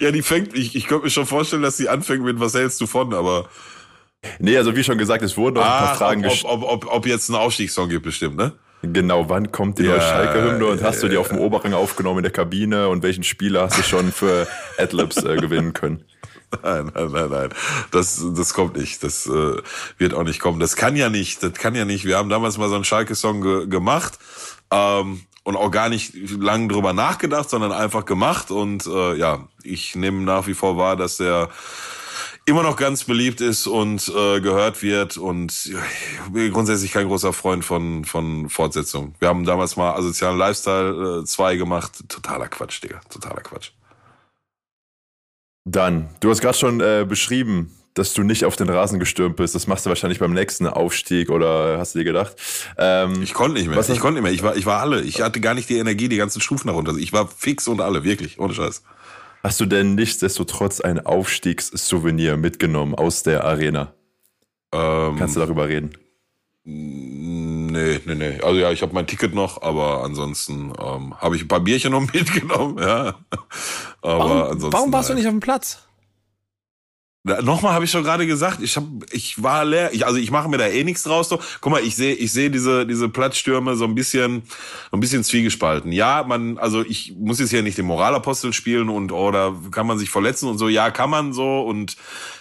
Ja, die fängt, ich, ich könnte mir schon vorstellen, dass sie anfängt mit, was hältst du von, aber. Nee, also wie schon gesagt, es wurden noch ein paar Ah, Fragen ob, gestellt. ob, ob, ob, ob jetzt ein Aufstiegssong gibt, bestimmt, ne? Genau, wann kommt die neue Ja, Schalke-Hymne und hast du die auf dem Oberrang aufgenommen in der Kabine und welchen Spieler hast du schon für Adlibs äh, gewinnen können? Nein, nein, nein, nein. Das, das kommt nicht. Das äh, wird auch nicht kommen. Das kann ja nicht. Das kann ja nicht. Wir haben damals mal so einen Schalke-Song ge gemacht ähm, und auch gar nicht lang drüber nachgedacht, sondern einfach gemacht. Und äh, ja, ich nehme nach wie vor wahr, dass der immer noch ganz beliebt ist und äh, gehört wird und ja, bin grundsätzlich kein großer Freund von von Fortsetzung. Wir haben damals mal asozialen Lifestyle 2 gemacht. Totaler Quatsch, Digga. Totaler Quatsch. Dann, du hast gerade schon äh, beschrieben, dass du nicht auf den Rasen gestürmt bist. Das machst du wahrscheinlich beim nächsten Aufstieg oder hast du dir gedacht? Ähm, Ich konnte nicht mehr. Was ich konnte nicht mehr. Ich war, ich war alle. Ich hatte gar nicht die Energie, die ganzen Stufen nach runter. Ich war fix und alle, wirklich, ohne Scheiß. Hast du denn nichtsdestotrotz ein Aufstiegssouvenir mitgenommen aus der Arena? Ähm, Kannst du darüber reden? Nee, nee, nee. Also ja, ich habe mein Ticket noch, aber ansonsten ähm, habe ich ein paar Bierchen noch mitgenommen, ja. Aber Warum, ansonsten. warum warst du nein. nicht auf dem Platz? Nochmal habe ich schon gerade gesagt, ich hab, ich war leer. Ich, also ich mache mir da eh nichts draus. So. Guck mal, ich sehe, ich sehe diese diese Platzstürme so ein bisschen, so ein bisschen zwiegespalten. Ja, man, also ich muss jetzt hier nicht den Moralapostel spielen und oder kann man sich verletzen und so. Ja, kann man so und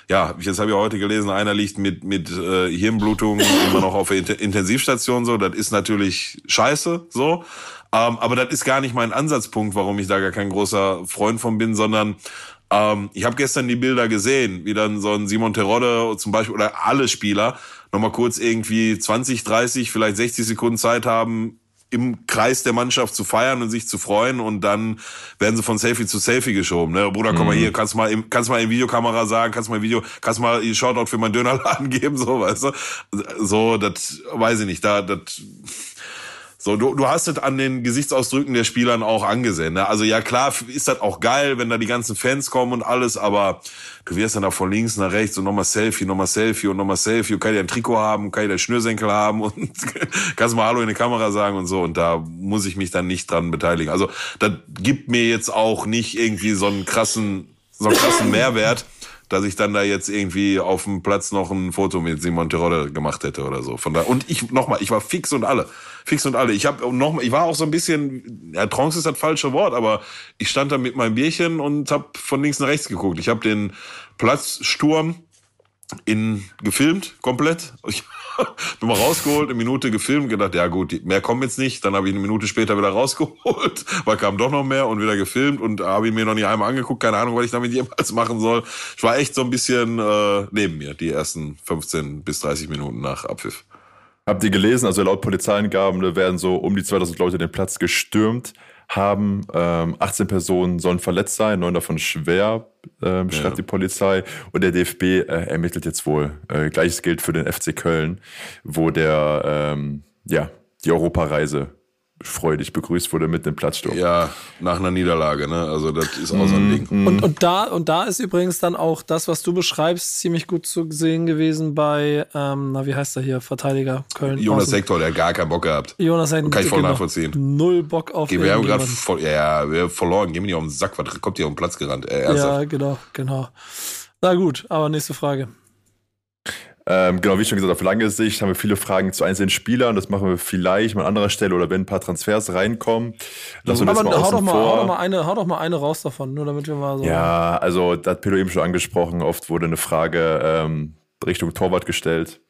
ja, jetzt habe ich heute gelesen, einer liegt mit mit äh, Hirnblutung immer noch auf der Int- Intensivstation. So, das ist natürlich scheiße. So, ähm, aber das ist gar nicht mein Ansatzpunkt, warum ich da gar kein großer Freund von bin, sondern ähm, ich habe gestern die Bilder gesehen, wie dann so ein Simon Terodde zum Beispiel oder alle Spieler nochmal kurz irgendwie 20, 30, vielleicht 60 Sekunden Zeit haben, im Kreis der Mannschaft zu feiern und sich zu freuen und dann werden sie von Selfie zu Selfie geschoben. Ne? Bruder, komm mal hier, kannst mal im, kannst mal in Videokamera sagen, kannst mal Video, kannst mal Shoutout für meinen Dönerladen geben, so, weißt du? So, das weiß ich nicht, da, das so, du, du hast es an den Gesichtsausdrücken der Spielern auch angesehen. Ne? Also ja, klar ist das auch geil, wenn da die ganzen Fans kommen und alles, aber du wirst dann da von links nach rechts und nochmal Selfie, nochmal Selfie und nochmal Selfie und kann ja ein Trikot haben, kann ja Schnürsenkel haben und kannst mal Hallo in die Kamera sagen und so. Und da muss ich mich dann nicht dran beteiligen. Also das gibt mir jetzt auch nicht irgendwie so einen krassen, so einen krassen Mehrwert dass ich dann da jetzt irgendwie auf dem Platz noch ein Foto mit Simon Terodde gemacht hätte oder so. Von da und ich nochmal, ich war fix und alle, fix und alle. Ich habe noch ich war auch so ein bisschen, ja, Trance ist das falsche Wort, aber ich stand da mit meinem Bierchen und habe von links nach rechts geguckt. Ich habe den Platzsturm in gefilmt komplett. Ich nochmal rausgeholt, eine Minute gefilmt, gedacht, ja gut, mehr kommen jetzt nicht. Dann habe ich eine Minute später wieder rausgeholt, weil kam doch noch mehr und wieder gefilmt und habe ihn mir noch nie einmal angeguckt. Keine Ahnung, was ich damit jemals machen soll. Ich war echt so ein bisschen äh, neben mir, die ersten 15 bis 30 Minuten nach Abpfiff. Habt ihr gelesen, also laut Polizeiangaben werden so um die 2000 Leute den Platz gestürmt haben. Ähm, 18 Personen sollen verletzt sein, neun davon schwer, äh, schreibt ja. die Polizei. Und der DFB äh, ermittelt jetzt wohl. Äh, Gleiches gilt für den FC Köln, wo der ähm, ja die Europareise freudig begrüßt wurde mit dem Platzsturm. Ja, nach einer Niederlage, ne? Also das ist auch so ein Ding. Mhm. Und, und, da, und da ist übrigens dann auch das, was du beschreibst, ziemlich gut zu sehen gewesen bei, ähm, na, wie heißt er hier, Verteidiger Köln. Jonas Sektor, der hat gar keinen Bock gehabt. Jonas Sektor. Kann ich voll genau, nachvollziehen. Null Bock auf Wir haben gerade voll, ja, wir haben verloren, gehen wir nicht auf den Sack, was kommt hier auf den Platz gerannt? Äh, ja, genau, genau. Na gut, aber nächste Frage. Ähm, genau, wie schon gesagt, auf lange Sicht haben wir viele Fragen zu einzelnen Spielern. Das machen wir vielleicht mal an anderer Stelle oder wenn ein paar Transfers reinkommen. Lass uns das mal hau, doch mal, hau, doch mal eine, hau doch mal eine raus davon, nur damit wir mal so. Ja, also, das hat Pedro eben schon angesprochen. Oft wurde eine Frage ähm, Richtung Torwart gestellt.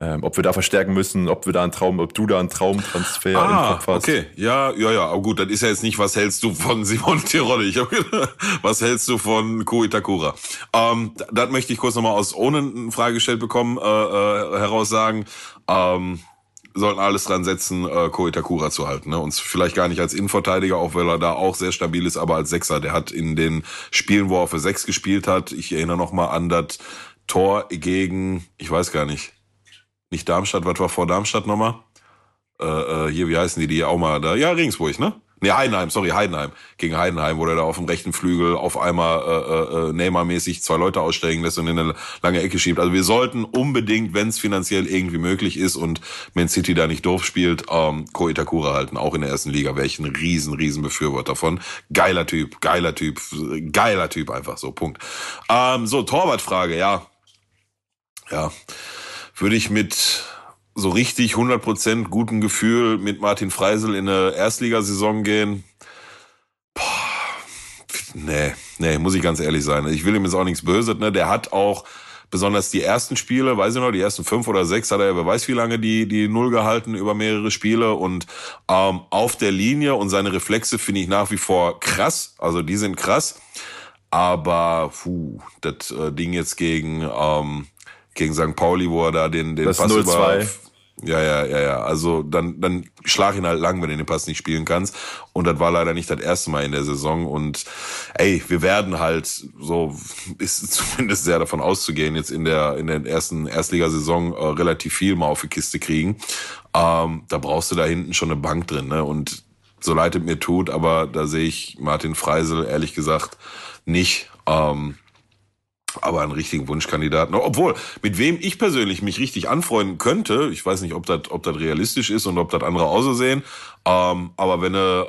Ähm, ob wir da verstärken müssen, ob wir da einen Traum, ob du da einen Traumtransfer ah, im Kopf hast. Okay, ja, ja, ja, aber gut, das ist ja jetzt nicht, was hältst du von Simon Tirole? Ich hab gedacht, was hältst du von Ko Itakura? Ähm, das möchte ich kurz nochmal aus ohne eine Frage gestellt bekommen, äh, äh, heraus sagen. Ähm, sollten alles dran setzen, äh, Ko Itakura zu halten. Ne? Und vielleicht gar nicht als Innenverteidiger, auch weil er da auch sehr stabil ist, aber als Sechser. Der hat in den Spielen, wo er für Sechs gespielt hat, ich erinnere nochmal an das Tor gegen, ich weiß gar nicht, nicht Darmstadt, was war vor Darmstadt nochmal? Äh, äh, hier, wie heißen die, die auch mal da? Ja, Regensburg, ne? Ne, Heidenheim, sorry, Heidenheim. Gegen Heidenheim, wo der da auf dem rechten Flügel auf einmal äh, äh, Neymar-mäßig zwei Leute aussteigen lässt und in eine lange Ecke schiebt. Also wir sollten unbedingt, wenn es finanziell irgendwie möglich ist und Man City da nicht doof spielt, ähm, Ko Itakura halten. Auch in der ersten Liga wäre ich ein riesen, riesen Befürworter von. Geiler Typ, geiler Typ, geiler Typ einfach so, Punkt. Ähm, so, Torwartfrage, ja. Ja würde ich mit so richtig 100% gutem Gefühl mit Martin Freisel in eine Erstligasaison gehen. Boah, nee, nee, muss ich ganz ehrlich sein. Ich will ihm jetzt auch nichts Böses, ne? Der hat auch besonders die ersten Spiele, weiß ich noch, die ersten fünf oder sechs hat er, wer weiß wie lange die, die Null gehalten über mehrere Spiele und ähm, auf der Linie und seine Reflexe finde ich nach wie vor krass, also die sind krass, aber puh, das äh, Ding jetzt gegen ähm, gegen St. Pauli, wo er da den, den das Pass über. Ja, ja, ja, ja. Also dann, dann schlag ihn halt lang, wenn du den Pass nicht spielen kannst. Und das war leider nicht das erste Mal in der Saison. Und ey, wir werden halt so, ist zumindest sehr davon auszugehen, jetzt in der, in der ersten Erstligasaison äh, relativ viel mal auf die Kiste kriegen. Ähm, da brauchst du da hinten schon eine Bank drin, ne? Und so leid es mir tut, aber da sehe ich Martin Freisel ehrlich gesagt nicht. Ähm, aber einen richtigen Wunschkandidaten. Obwohl, mit wem ich persönlich mich richtig anfreunden könnte, ich weiß nicht, ob das ob das realistisch ist und ob das andere auch so sehen, ähm, aber wenn du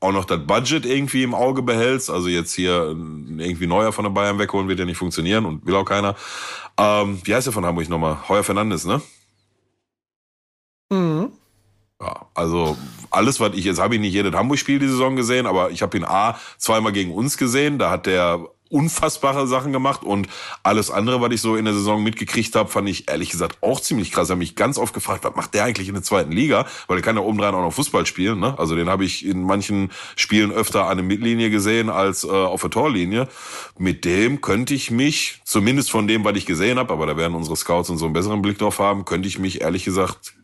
auch noch das Budget irgendwie im Auge behältst, also jetzt hier irgendwie neuer von der Bayern wegholen, wird ja nicht funktionieren und will auch keiner. Ähm, wie heißt der von Hamburg nochmal? Heuer Fernandes, ne? Mhm. Ja, also alles, was ich jetzt habe ich nicht jedes Hamburg-Spiel die Saison gesehen, aber ich habe ihn A zweimal gegen uns gesehen. Da hat der unfassbare Sachen gemacht und alles andere, was ich so in der Saison mitgekriegt habe, fand ich ehrlich gesagt auch ziemlich krass. Ich habe mich ganz oft gefragt, was macht der eigentlich in der zweiten Liga? Weil der kann ja obendrein auch noch Fußball spielen. Ne? Also den habe ich in manchen Spielen öfter an der Mittellinie gesehen als äh, auf der Torlinie. Mit dem könnte ich mich, zumindest von dem, was ich gesehen habe, aber da werden unsere Scouts und so einen besseren Blick drauf haben, könnte ich mich ehrlich gesagt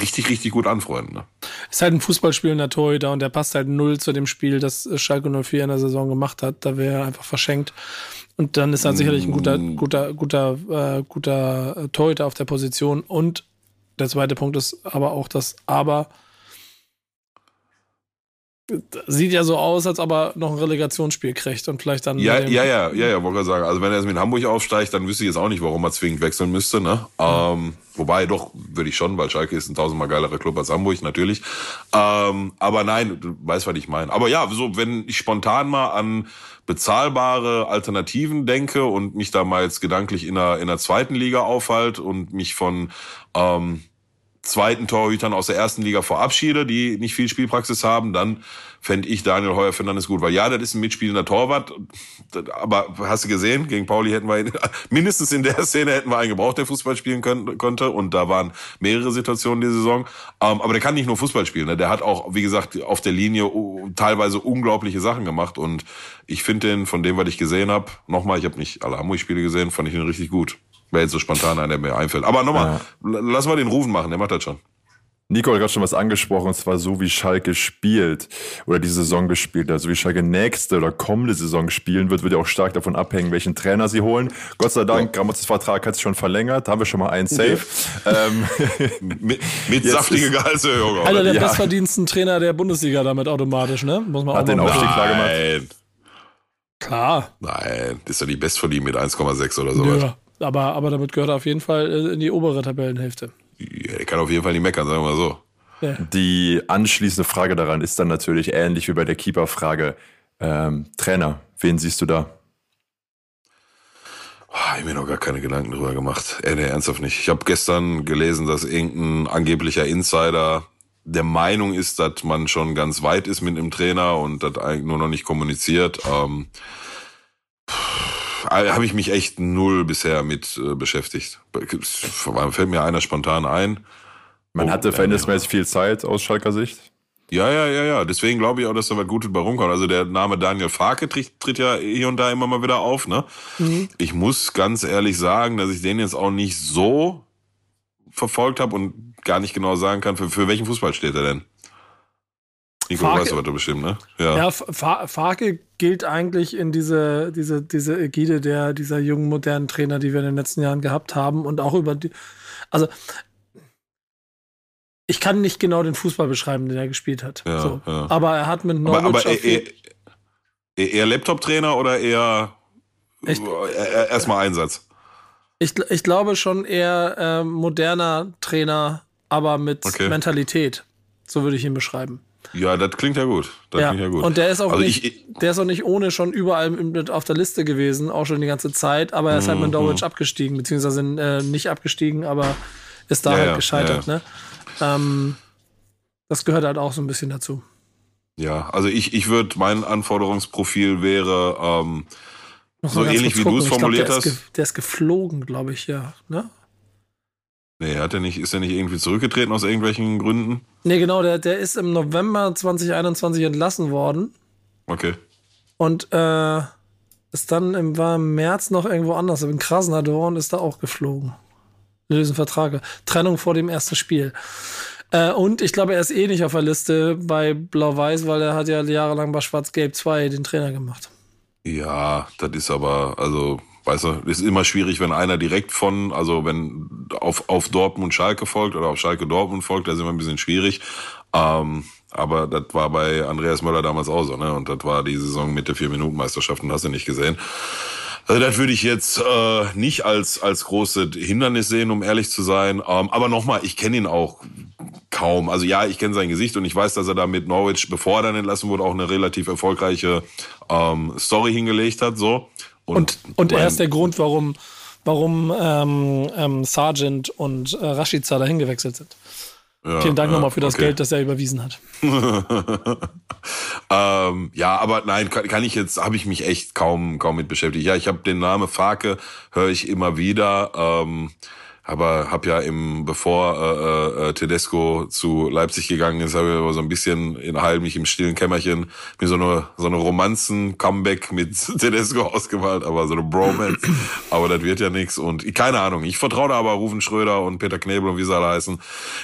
richtig, richtig gut anfreunden. Ne? ist halt ein Fußballspielender Torhüter und der passt halt null zu dem Spiel, das Schalke 04 in der Saison gemacht hat. Da wäre er einfach verschenkt. Und dann ist er sicherlich ein guter, Mm. guter, guter, äh, guter äh, Torhüter auf der Position. Und der zweite Punkt ist aber auch das Aber. Sieht ja so aus, als ob er noch ein Relegationsspiel kriegt und vielleicht dann. Ja, ja, ja, ja, ja, wollte gerade sagen. Also wenn er jetzt mit Hamburg aufsteigt, dann wüsste ich jetzt auch nicht, warum er zwingend wechseln müsste. Ne? Ähm, wobei doch, würde ich schon, weil Schalke ist ein tausendmal geilerer Club als Hamburg, natürlich. Ähm, aber nein, du weißt, was ich meine. Aber ja, so wenn ich spontan mal an bezahlbare Alternativen denke und mich da mal jetzt gedanklich in der, in der zweiten Liga aufhalte und mich von ähm, zweiten Torhütern aus der ersten Liga verabschiede, die nicht viel Spielpraxis haben, dann fände ich Daniel Heuer Fernandes gut. Weil ja, das ist ein mitspielender Torwart, aber hast du gesehen, gegen Pauli hätten wir ihn, mindestens in der Szene hätten wir einen gebraucht, der Fußball spielen können, konnte und da waren mehrere Situationen die Saison. Ähm, aber der kann nicht nur Fußball spielen, ne? der hat auch, wie gesagt, auf der Linie teilweise unglaubliche Sachen gemacht und ich finde den, von dem, was ich gesehen habe, nochmal, ich habe nicht alle Hamburg-Spiele gesehen, fand ich ihn richtig gut. Wäre jetzt so spontan einer, der mir einfällt. Aber nochmal, ja. lass mal den Rufen machen, der macht das schon. Nico hat gerade schon was angesprochen, und zwar so wie Schalke spielt oder die Saison gespielt hat, so wie Schalke nächste oder kommende Saison spielen wird, wird ja auch stark davon abhängen, welchen Trainer sie holen. Gott sei Dank, ja. Gramotzes Vertrag hat sich schon verlängert, da haben wir schon mal einen Safe. Ja. Ähm, mit mit saftige Gehaltserhöhung. Einer der ja. bestverdiensten Trainer der Bundesliga damit automatisch, ne? Muss man hat auch den Aufstieg klar gemacht. Nein. Klar. Nein, das ist ja die Bestverdien mit 1,6 oder so. Ja, aber, aber damit gehört er auf jeden Fall in die obere Tabellenhälfte. Ja, der kann auf jeden Fall nicht meckern, sagen wir mal so. Ja. Die anschließende Frage daran ist dann natürlich ähnlich wie bei der Keeper-Frage. Ähm, Trainer, wen siehst du da? Oh, ich habe mir noch gar keine Gedanken drüber gemacht. Ey, nee, ernsthaft nicht. Ich habe gestern gelesen, dass irgendein angeblicher Insider der Meinung ist, dass man schon ganz weit ist mit einem Trainer und das eigentlich nur noch nicht kommuniziert. Ähm, habe ich mich echt null bisher mit äh, beschäftigt. Fällt mir einer spontan ein. Man hatte oh, verhältnismäßig viel Zeit aus Schalker Sicht. Ja, ja, ja, ja. Deswegen glaube ich auch, dass da was Gutes bei rumkommt. Also der Name Daniel Farke tritt, tritt ja hier und da immer mal wieder auf. Ne? Mhm. Ich muss ganz ehrlich sagen, dass ich den jetzt auch nicht so verfolgt habe und gar nicht genau sagen kann, für, für welchen Fußball steht er denn? Nico, Farke, was du bestimmt, ne? Ja, ja Farke gilt eigentlich in diese, diese, diese Ägide der, dieser jungen, modernen Trainer, die wir in den letzten Jahren gehabt haben und auch über die, also ich kann nicht genau den Fußball beschreiben, den er gespielt hat. Ja, so. ja. Aber er hat mit Norwich aber, aber eher, eher, eher Laptop-Trainer oder eher erstmal Einsatz? Ich, ich glaube schon eher äh, moderner Trainer, aber mit okay. Mentalität. So würde ich ihn beschreiben. Ja, das klingt ja gut. Das ja. klingt ja gut. Und der ist auch also nicht, ich, der ist auch nicht ohne schon überall mit auf der Liste gewesen, auch schon die ganze Zeit, aber er ist halt mit Norwich Mhm. abgestiegen, beziehungsweise äh, nicht abgestiegen, aber ist da Ja, halt ja, gescheitert, ne? Ähm, das gehört halt auch so ein bisschen dazu. ja, also ich, ich würde, mein Anforderungsprofil wäre ähm, so ähnlich wie du es. Ich glaub, formuliert der hast. Ist der ist geflogen, glaube ich, ja. Ne? Nee, hat er nicht, ist er nicht irgendwie zurückgetreten aus irgendwelchen Gründen? Nee, genau, der, der ist im November 2021 entlassen worden Okay. und äh, ist dann im, war im März noch irgendwo anders, in Krasnodar und ist da auch geflogen. Lösen Vertrag. Trennung vor dem ersten Spiel. Äh, und ich glaube, er ist eh nicht auf der Liste bei Blau-Weiß, weil er hat ja jahrelang bei Schwarz-Gelb 2 den Trainer gemacht. Ja, das ist aber, also, weißt du, ist immer schwierig, wenn einer direkt von, also wenn auf, auf Dortmund Schalke folgt oder auf Schalke Dortmund folgt, das ist immer ein bisschen schwierig. Ähm, aber das war bei Andreas Möller damals auch so, ne? Und das war die Saison mit der Vier-Minuten-Meisterschaft, und hast du nicht gesehen. Also das würde ich jetzt äh, nicht als als große Hindernis sehen, um ehrlich zu sein. Ähm, aber nochmal, ich kenne ihn auch kaum. Also ja, ich kenne sein Gesicht und ich weiß, dass er da mit Norwich, bevor er dann entlassen wurde, auch eine relativ erfolgreiche ähm, Story hingelegt hat. So Und, und er ist der Grund, warum, warum ähm, ähm, Sargent und äh, Rashica dahin gewechselt sind. ja, Vielen Dank ja, nochmal für das okay. Geld, das er überwiesen hat. ähm, ja, aber nein, kann, kann ich jetzt, habe ich mich echt kaum kaum mit beschäftigt. Ja, ich habe den Namen Farke, höre ich immer wieder. Ähm, aber habe ja im bevor äh, äh, Tedesco zu Leipzig gegangen ist, habe ich aber so ein bisschen in heimlich im stillen Kämmerchen mir so eine so eine Romanzen Comeback mit Tedesco ausgemalt, aber so eine Bromance. aber das wird ja nichts und keine Ahnung. Ich vertraue da aber Rufen Schröder und Peter Knebel und wie sie alle heißen,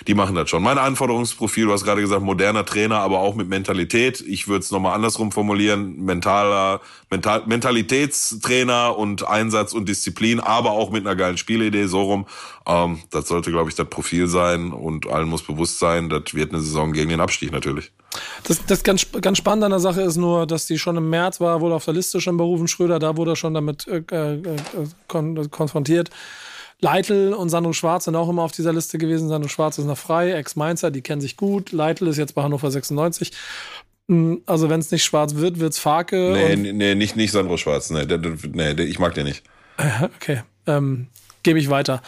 die machen das schon. Mein Anforderungsprofil, du hast gerade gesagt, moderner Trainer, aber auch mit Mentalität. Ich würde es nochmal andersrum formulieren, mentaler Mental Mentalitätstrainer und Einsatz und Disziplin, aber auch mit einer geilen Spielidee, so rum. Ähm, das sollte, glaube ich, das Profil sein und allen muss bewusst sein, das wird eine Saison gegen den Abstieg natürlich. Das, das ganz, ganz spannend an der Sache ist nur, dass die schon im März war, wohl auf der Liste schon berufen, Schröder, da wurde er schon damit äh, äh, kon konfrontiert. Leitl und Sandro Schwarz sind auch immer auf dieser Liste gewesen. Sandro Schwarz ist noch frei, Ex-Mainzer, die kennen sich gut. Leitl ist jetzt bei Hannover 96. Hm, also wenn es nicht schwarz wird, wird's Farke. Nee, nee, nicht, nicht Sandro Schwarz. Nee, der, der, nee, ich mag den nicht. Okay, ähm, gebe ich weiter.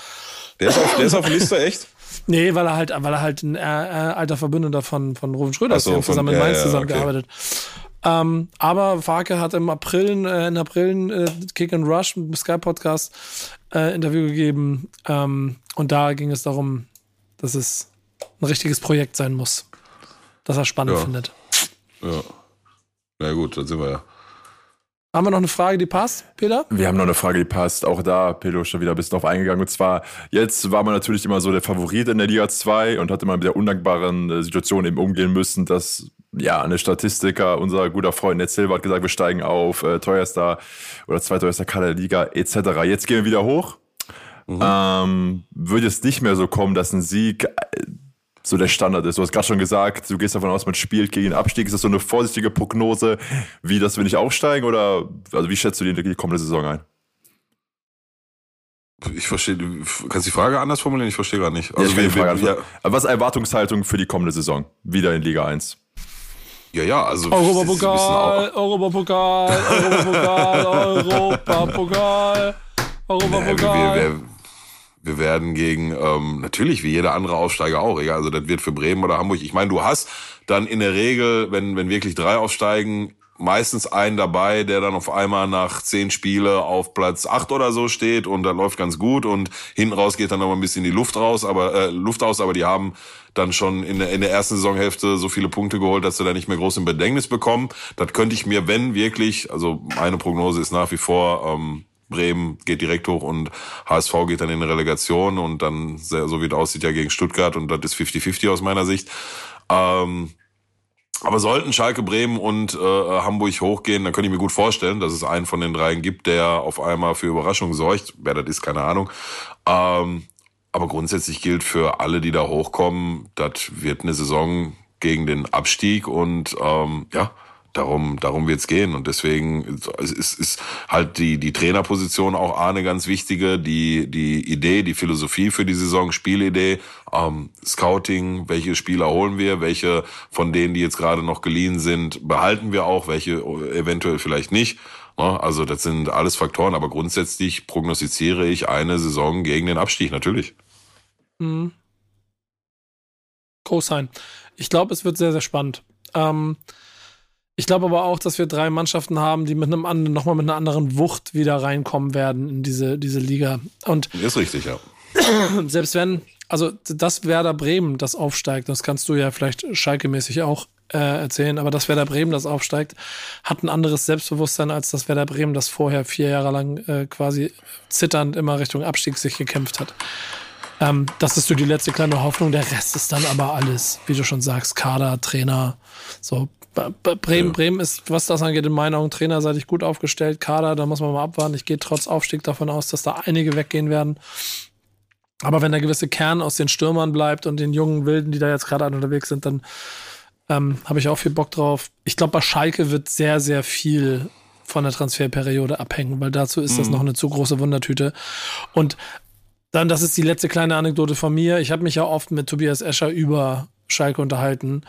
Der ist auf, der ist auf Liste, echt? Nee, weil er halt, weil er halt ein äh, äh alter Verbündeter von, von Rufen Schröder ist, so, zusammen mit ja, Mainz ja, zusammengearbeitet. Okay. Ähm, aber Farke hat im April, äh, in April äh, Kick and Rush, Sky Podcast, äh, Interview gegeben. Ähm, und da ging es darum, dass es ein richtiges Projekt sein muss. Das er spannend ja. findet. Ja. Na gut, dann sind wir ja. Haben wir noch eine Frage, die passt, Peter? Wir haben noch eine Frage, die passt. Auch da, Pedro, schon wieder ein bisschen drauf eingegangen. Und zwar, jetzt war man natürlich immer so der Favorit in der Liga 2 und hatte mal mit der undankbaren äh, Situation eben umgehen müssen, dass, ja, eine Statistiker, unser guter Freund Ned Silva hat gesagt, wir steigen auf, äh, teuerster oder zweiteuerster Kader der Liga, etc. Jetzt gehen wir wieder hoch. Mhm. Ähm, würde es nicht mehr so kommen, dass ein Sieg äh, so der Standard ist. Du hast gerade schon gesagt, du gehst davon aus, man spielt gegen den Abstieg. Ist das so eine vorsichtige Prognose, wie das wir nicht aufsteigen? Oder also wie schätzt du die, die kommende Saison ein? Ich verstehe, kannst du die Frage anders formulieren? Ich verstehe gar nicht. Also ja, wir, wir, ja. Was ist Erwartungshaltung für die kommende Saison? Wieder in Liga 1. Ja, ja, also. Europapokal, Europapokal, Europapokal, Europapokal, Europapokal. Wir, werden gegen, ähm, natürlich wie jeder andere Aufsteiger auch, egal, also das wird für Bremen oder Hamburg. Ich meine, du hast dann in der Regel, wenn, wenn wirklich drei aufsteigen, meistens einen dabei, der dann auf einmal nach zehn Spiele auf Platz acht oder so steht und dann läuft ganz gut und hinten raus geht dann noch mal ein bisschen die Luft raus, aber äh, Luft aus, aber die haben dann schon in der, in der ersten Saisonhälfte so viele Punkte geholt, dass sie da nicht mehr groß im Bedängnis bekommen. Das könnte ich mir, wenn wirklich, also meine Prognose ist nach wie vor, ähm, Bremen geht direkt hoch und HSV geht dann in Relegation und dann, so wie es aussieht, ja gegen Stuttgart und das ist 50-50 aus meiner Sicht. Ähm, aber sollten Schalke, Bremen und äh, Hamburg hochgehen, dann könnte ich mir gut vorstellen, dass es einen von den dreien gibt, der auf einmal für Überraschung sorgt. Wer das ist, keine Ahnung. Ähm, aber grundsätzlich gilt für alle, die da hochkommen, das wird eine Saison gegen den Abstieg und ähm, ja, darum, darum wird's gehen. Und deswegen ist, ist, halt die, die Trainerposition auch eine ganz wichtige, die, die Idee, die Philosophie für die Saison, Spielidee, ähm, Scouting, welche Spieler holen wir, welche von denen, die jetzt gerade noch geliehen sind, behalten wir auch, welche eventuell vielleicht nicht. Ne? Also das sind alles Faktoren, aber grundsätzlich prognostiziere ich eine Saison gegen den Abstieg, natürlich. Mhm. Groß sein. Ich glaube, es wird sehr, sehr spannend. Ähm, ich glaube aber auch, dass wir drei Mannschaften haben, die mit einem anderen, nochmal mit einer anderen Wucht wieder reinkommen werden in diese, diese Liga. Und ist richtig, ja. Selbst wenn, also das Werder Bremen, das aufsteigt, das kannst du ja vielleicht Schalke-mäßig auch äh, erzählen, aber das Werder Bremen, das aufsteigt, hat ein anderes Selbstbewusstsein als das Werder Bremen, das vorher vier Jahre lang äh, quasi zitternd immer Richtung Abstieg sich gekämpft hat. Ähm, das ist so die letzte kleine Hoffnung. Der Rest ist dann aber alles, wie du schon sagst, Kader, Trainer, so Bremen, ja. Bremen ist, was das angeht, in meinen Augen trainerseitig gut aufgestellt. Kader, da muss man mal abwarten. Ich gehe trotz Aufstieg davon aus, dass da einige weggehen werden. Aber wenn der gewisse Kern aus den Stürmern bleibt und den jungen Wilden, die da jetzt gerade unterwegs sind, dann ähm, habe ich auch viel Bock drauf. Ich glaube, bei Schalke wird sehr, sehr viel von der Transferperiode abhängen, weil dazu ist mhm. das noch eine zu große Wundertüte. Und dann, das ist die letzte kleine Anekdote von mir. Ich habe mich ja oft mit Tobias Escher über Schalke unterhalten.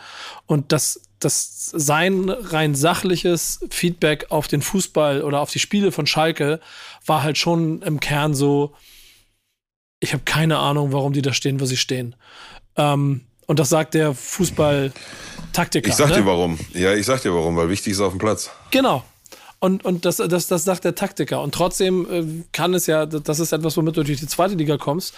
Und das, das sein rein sachliches Feedback auf den Fußball oder auf die Spiele von Schalke war halt schon im Kern so, ich habe keine Ahnung, warum die da stehen, wo sie stehen. Ähm, und das sagt der Fußball-Taktiker. Ich sag ne? dir warum. Ja, ich sag dir warum, weil wichtig ist auf dem Platz. Genau. Und, und das, das, das sagt der Taktiker. Und trotzdem äh, kann es ja, das ist etwas, womit du durch die zweite Liga kommst.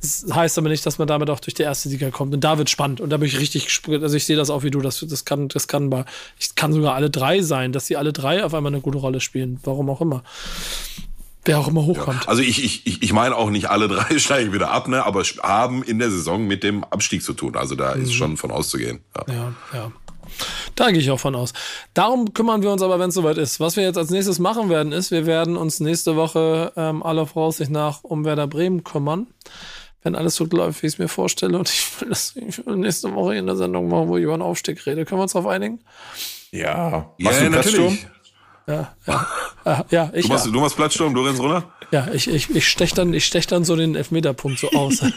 Das heißt aber nicht, dass man damit auch durch die erste Liga kommt. Und da wird spannend. Und da bin ich richtig, gesp- also ich sehe das auch wie du. Das, das kann, das kann mal, ich kann sogar alle drei sein, dass sie alle drei auf einmal eine gute Rolle spielen. Warum auch immer. Wer auch immer hochkommt. Also ich, ich, ich meine auch nicht alle drei steigen wieder ab, ne, aber haben in der Saison mit dem Abstieg zu tun. Also da ist schon von auszugehen. Ja. Ja, ja. Da gehe ich auch von aus. Darum kümmern wir uns aber, wenn es soweit ist. Was wir jetzt als nächstes machen werden, ist, wir werden uns nächste Woche ähm, aller Voraussicht nach um Werder Bremen kümmern. Wenn alles so läuft, wie ich es mir vorstelle. Und ich will das ich will nächste Woche in der Sendung machen, wo ich über einen Aufstieg rede. Können wir uns darauf einigen? Ja. Ja, Machst du einen Platzsturm? Ja, ja. Äh, ja, ich, Du machst, ja. du machst Platzsturm, du rennst runter? ja, ich, ich, ich stech dann, ich stech dann so den Elfmeterpunkt so aus.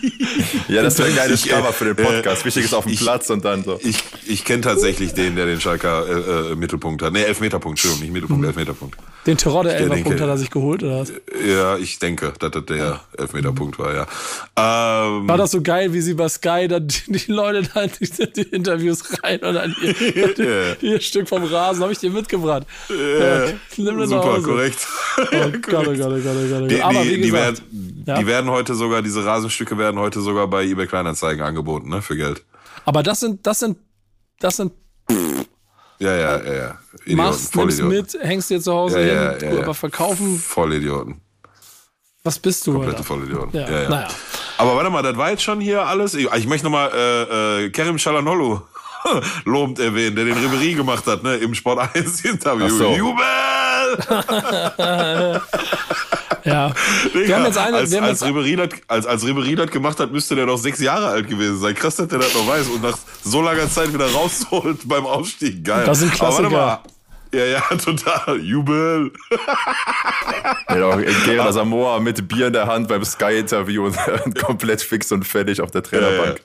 Ja, das wäre ein geiles äh, Cover für den Podcast. äh, Wichtig ist auf dem ich- Platz und dann so. Ich, ich kenne tatsächlich den, der den Schalker äh, äh, Mittelpunkt hat. Nee, Elfmeterpunkt, Entschuldigung, nicht Mittelpunkt, Elfmeterpunkt. Den Terodde Elferpunkt denke- hat er sich geholt, oder was? Ja, ich denke, dass das der Elfmeterpunkt war, ja. Ähm, War das so geil, wie sie bei Sky dann die, die Leute da in die, die Interviews rein und dann ihr, ihr Stück vom Rasen habe ich dir mitgebracht. Ja, nimm das super, korrekt. Oh Gott, oh Gott, oh Gott, oh Gott, oh Gott. Die, Aber die, wie die, gesagt, werden, ja. die werden heute sogar, diese Rasenstücke werden heute sogar bei eBay Kleinanzeigen angeboten, ne, für Geld. aber das sind, das sind, das sind, Ja, ja, ja, ja. Idioten, machst, nimmst mit, hängst dir zu Hause Ja, hin, ja, ja. aber verkaufen, Vollidioten. was bist du, Komplette Alter? Vollidioten. Ja, Ja, ja. naja. Aber warte mal, das war jetzt schon hier alles. Ich, ich möchte nochmal äh, äh, Kerim Shalanolu lobend erwähnen, der den Ribery gemacht hat, ne, im Sport 1 Interview. So. Jubel! Ja. Wir Digga, haben jetzt eine, als, wir haben als, jetzt, Ribery das, als, als Ribery das gemacht hat, müsste der doch sechs Jahre alt gewesen sein. Krass, dass der das noch weiß und nach so langer Zeit wieder rausholt beim Aufstieg. Geil. Das sind Aber warte Klassiker. mal. Ja, ja, total. Jubel. Ja, Gerard Samoa mit Bier in der Hand beim Sky-Interview und, komplett fix und fertig auf der Trainerbank.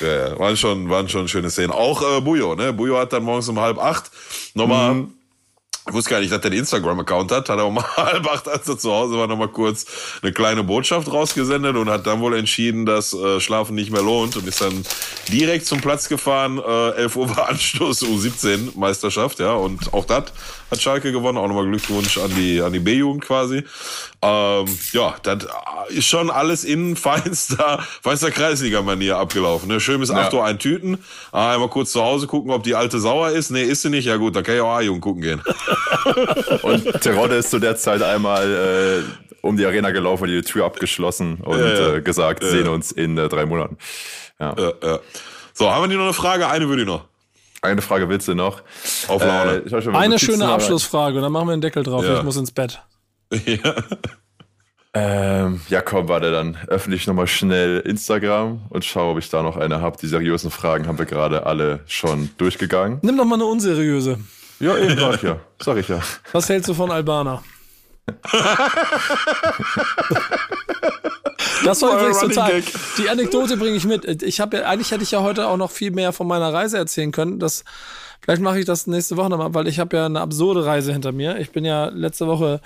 Ja, ja, waren schon, waren schon schöne Szenen. Auch äh, Bujo, ne? Bujo hat dann morgens um halb acht nochmal, Mhm. Ich wusste gar nicht, dass der den Instagram-Account hat, hat er um halb acht, als er zu Hause war, nochmal kurz eine kleine Botschaft rausgesendet und hat dann wohl entschieden, dass äh, Schlafen nicht mehr lohnt und ist dann direkt zum Platz gefahren. Äh, 11 Uhr war Anstoß U17 Meisterschaft, ja, und auch das hat Schalke gewonnen. Auch nochmal Glückwunsch an die, an die B-Jugend quasi. Ähm, ja, das ist schon alles in feinster, feinster Kreisliga-Manier abgelaufen. Ne? Schön bis 8 Uhr ein Tüten. Ah, einmal kurz zu Hause gucken, ob die alte sauer ist. Nee, ist sie nicht. Ja gut, dann kann ich auch A-Jugend gucken gehen. Und Terodde ist zu der Zeit einmal äh, um die Arena gelaufen, die Tür abgeschlossen und Ja, ja. Äh, gesagt, sehen uns in äh, drei Monaten. Ja. Ja, ja. So, haben wir die noch eine Frage? Eine würde ich noch. Eine Frage willst du noch? Auf Laune. Äh, eine schöne rein. Abschlussfrage und dann machen wir den Deckel drauf. Ja. Ich muss ins Bett. ja. Ähm, ja, komm, warte, dann öffne ich nochmal schnell Instagram und schaue, ob ich da noch eine habe. Die seriösen Fragen haben wir gerade alle schon durchgegangen. Nimm doch mal eine unseriöse. Ja, eben, ich ja. Sag ich ja. Was hältst du von Albana? Das war übrigens total. Gag. Die Anekdote bringe ich mit. Ich habe ja, eigentlich hätte ich ja heute auch noch viel mehr von meiner Reise erzählen können. Das, vielleicht mache ich das nächste Woche nochmal, weil ich habe ja eine absurde Reise hinter mir. Ich bin ja letzte Woche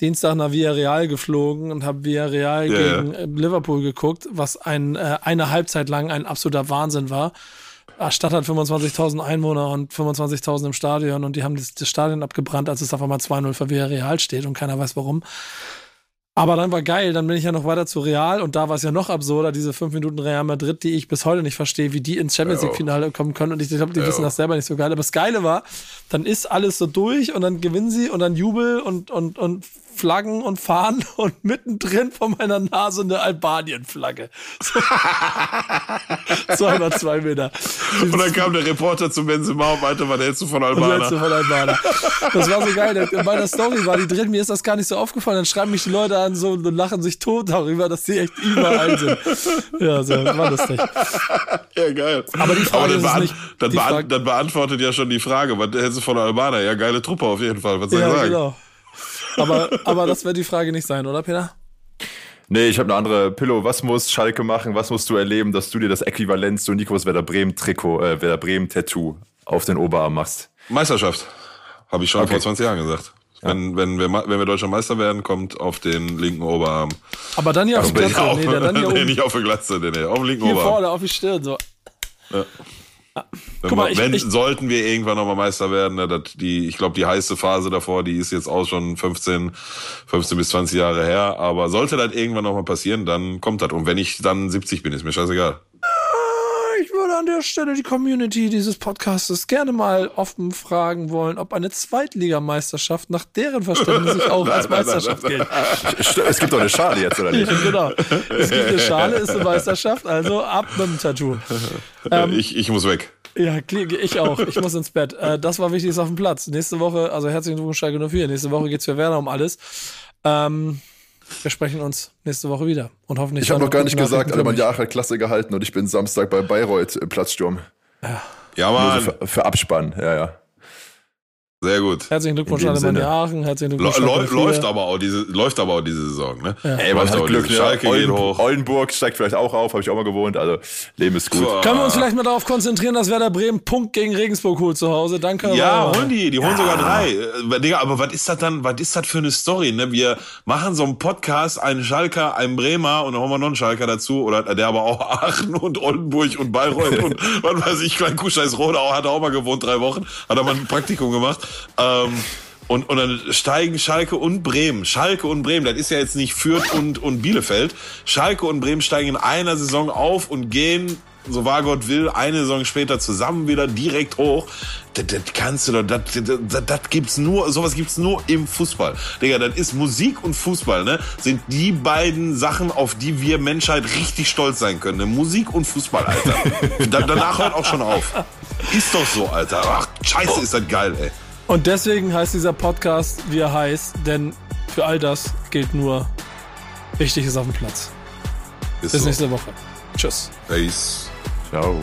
Dienstag nach Villarreal geflogen und habe Villarreal ja. gegen äh, Liverpool geguckt, was ein, äh, eine Halbzeit lang ein absoluter Wahnsinn war. Ah, Stadt hat 25.000 Einwohner und 25.000 im Stadion und die haben das, das Stadion abgebrannt, als es auf einmal 2-0 für Villarreal steht und keiner weiß warum. Aber dann war geil, dann bin ich ja noch weiter zu Real und da war es ja noch absurder, diese fünf Minuten Real Madrid, die ich bis heute nicht verstehe, wie die ins Champions League Finale kommen können und ich glaube, die wissen das selber nicht so geil. Aber das Geile war, dann ist alles so durch und dann gewinnen sie und dann Jubel und, und, und Flaggen und Fahnen und mittendrin vor meiner Nase eine Albanien-Flagge. So, zweimal zwei Meter. Und dann kam der Reporter zu Benzema und meinte, was hältst du von Und Albaner? letzte von Albana. Das war so geil. In meiner Story war die drin, mir ist das gar nicht so aufgefallen. Dann schreiben mich die Leute an so und lachen sich tot darüber, dass die echt überall sind. Ja, so, war lustig. Ja, geil. Aber die Frage das, ist es beant- nicht. das, Die beant- Frage- das beantwortet ja schon die Frage, was hältst du von Albaner? Ja, geile Truppe auf jeden Fall. Was soll ich Ja, sagen? genau. Aber, aber das wird die Frage nicht sein, oder Peter? Nee, ich habe eine andere. Pillow, was muss Schalke machen? Was musst du erleben, dass du dir das Äquivalent zu Nikos Werder Bremen Trikot, äh, Werder Bremen Tattoo auf den Oberarm machst? Meisterschaft. Habe ich schon Okay. vor 20 Jahren gesagt. Wenn, wenn, wir, wenn wir deutscher Meister werden, kommt auf den linken Oberarm. Aber dann hier auf die Glatze. auf, Nee, dann hier nee, nicht auf der Glatze, nee, nee, auf dem linken Hier Oberarm. vorne auf die Stirn. So. Ja. Wenn, Guck mal, ich- wenn ich- sollten wir irgendwann nochmal Meister werden, ne, das, die, ich glaube, die heiße Phase davor, die ist jetzt auch schon 15, 15 bis 20 Jahre her. Aber sollte das irgendwann nochmal passieren, dann kommt das. Und wenn ich dann 70 bin, ist mir scheißegal. An der Stelle die Community dieses Podcastes gerne mal offen fragen wollen, ob eine Zweitligameisterschaft nach deren Verständnis sich auch als Meisterschaft gilt. St- Es gibt doch eine Schale jetzt, oder nicht? genau. Es gibt eine Schale, ist eine Meisterschaft, also ab mit dem Tattoo. Ähm, ich, ich muss weg. Ja, ich auch. Ich muss ins Bett. Äh, das war wichtig, ist auf dem Platz. Nächste Woche, also herzlichen Glückwunsch, Schalke 04. Nächste Woche geht's für Werder um alles. Ähm, wir sprechen uns nächste Woche wieder. Und hoffentlich. Ich habe noch gar nicht gesagt, Alemannia mich. hat Klasse gehalten und ich bin Samstag bei Bayreuth im Platzsturm. Ja, Nur Mann. so für, für Abspann, ja, ja. Sehr gut. Herzlichen Glückwunsch, dem Alemannia. Aachen. Herzlichen Glückwunsch. läu- Schalke 04. läuft aber auch diese, läuft aber auch diese Saison, ne? Ey, man hat auch Glück, ne? Schalke geht Olden, hoch. Oldenburg steigt vielleicht auch auf, habe ich auch mal gewohnt, also Leben ist gut. Boah. Können wir uns vielleicht mal darauf konzentrieren, dass Werder Bremen Punkt gegen Regensburg holt zu Hause? Danke. Ja, holen die, die holen sogar drei. Äh, Digga, aber was ist das dann, was ist das für eine Story, ne? Wir machen so einen Podcast, einen Schalker, einen Bremer und dann holen wir noch einen Schalker dazu, oder der aber auch Aachen und Oldenburg und Bayreuth und was weiß ich, Klein Kuhscheiß Rodau hat er auch mal gewohnt, drei Wochen, hat er mal ein Praktikum gemacht. Ähm, und, und dann steigen Schalke und Bremen. Schalke und Bremen, das ist ja jetzt nicht Fürth und, und Bielefeld. Schalke und Bremen steigen in einer Saison auf und gehen, so wahr Gott will, eine Saison später zusammen wieder direkt hoch. Das, das kannst du doch, das, das, das gibt's nur, sowas gibt's nur im Fußball. Digga, das ist Musik und Fußball, ne? Sind die beiden Sachen, auf die wir Menschheit richtig stolz sein können. Ne? Musik und Fußball, Alter. da, danach hört auch schon auf. Ist doch so, Alter. Ach, scheiße, ist das geil, ey. Und deswegen heißt dieser Podcast, wie er heißt, denn für all das gilt nur, wichtig ist auf dem Platz. Ist Bis so. nächste Woche. Tschüss. Peace. Ciao.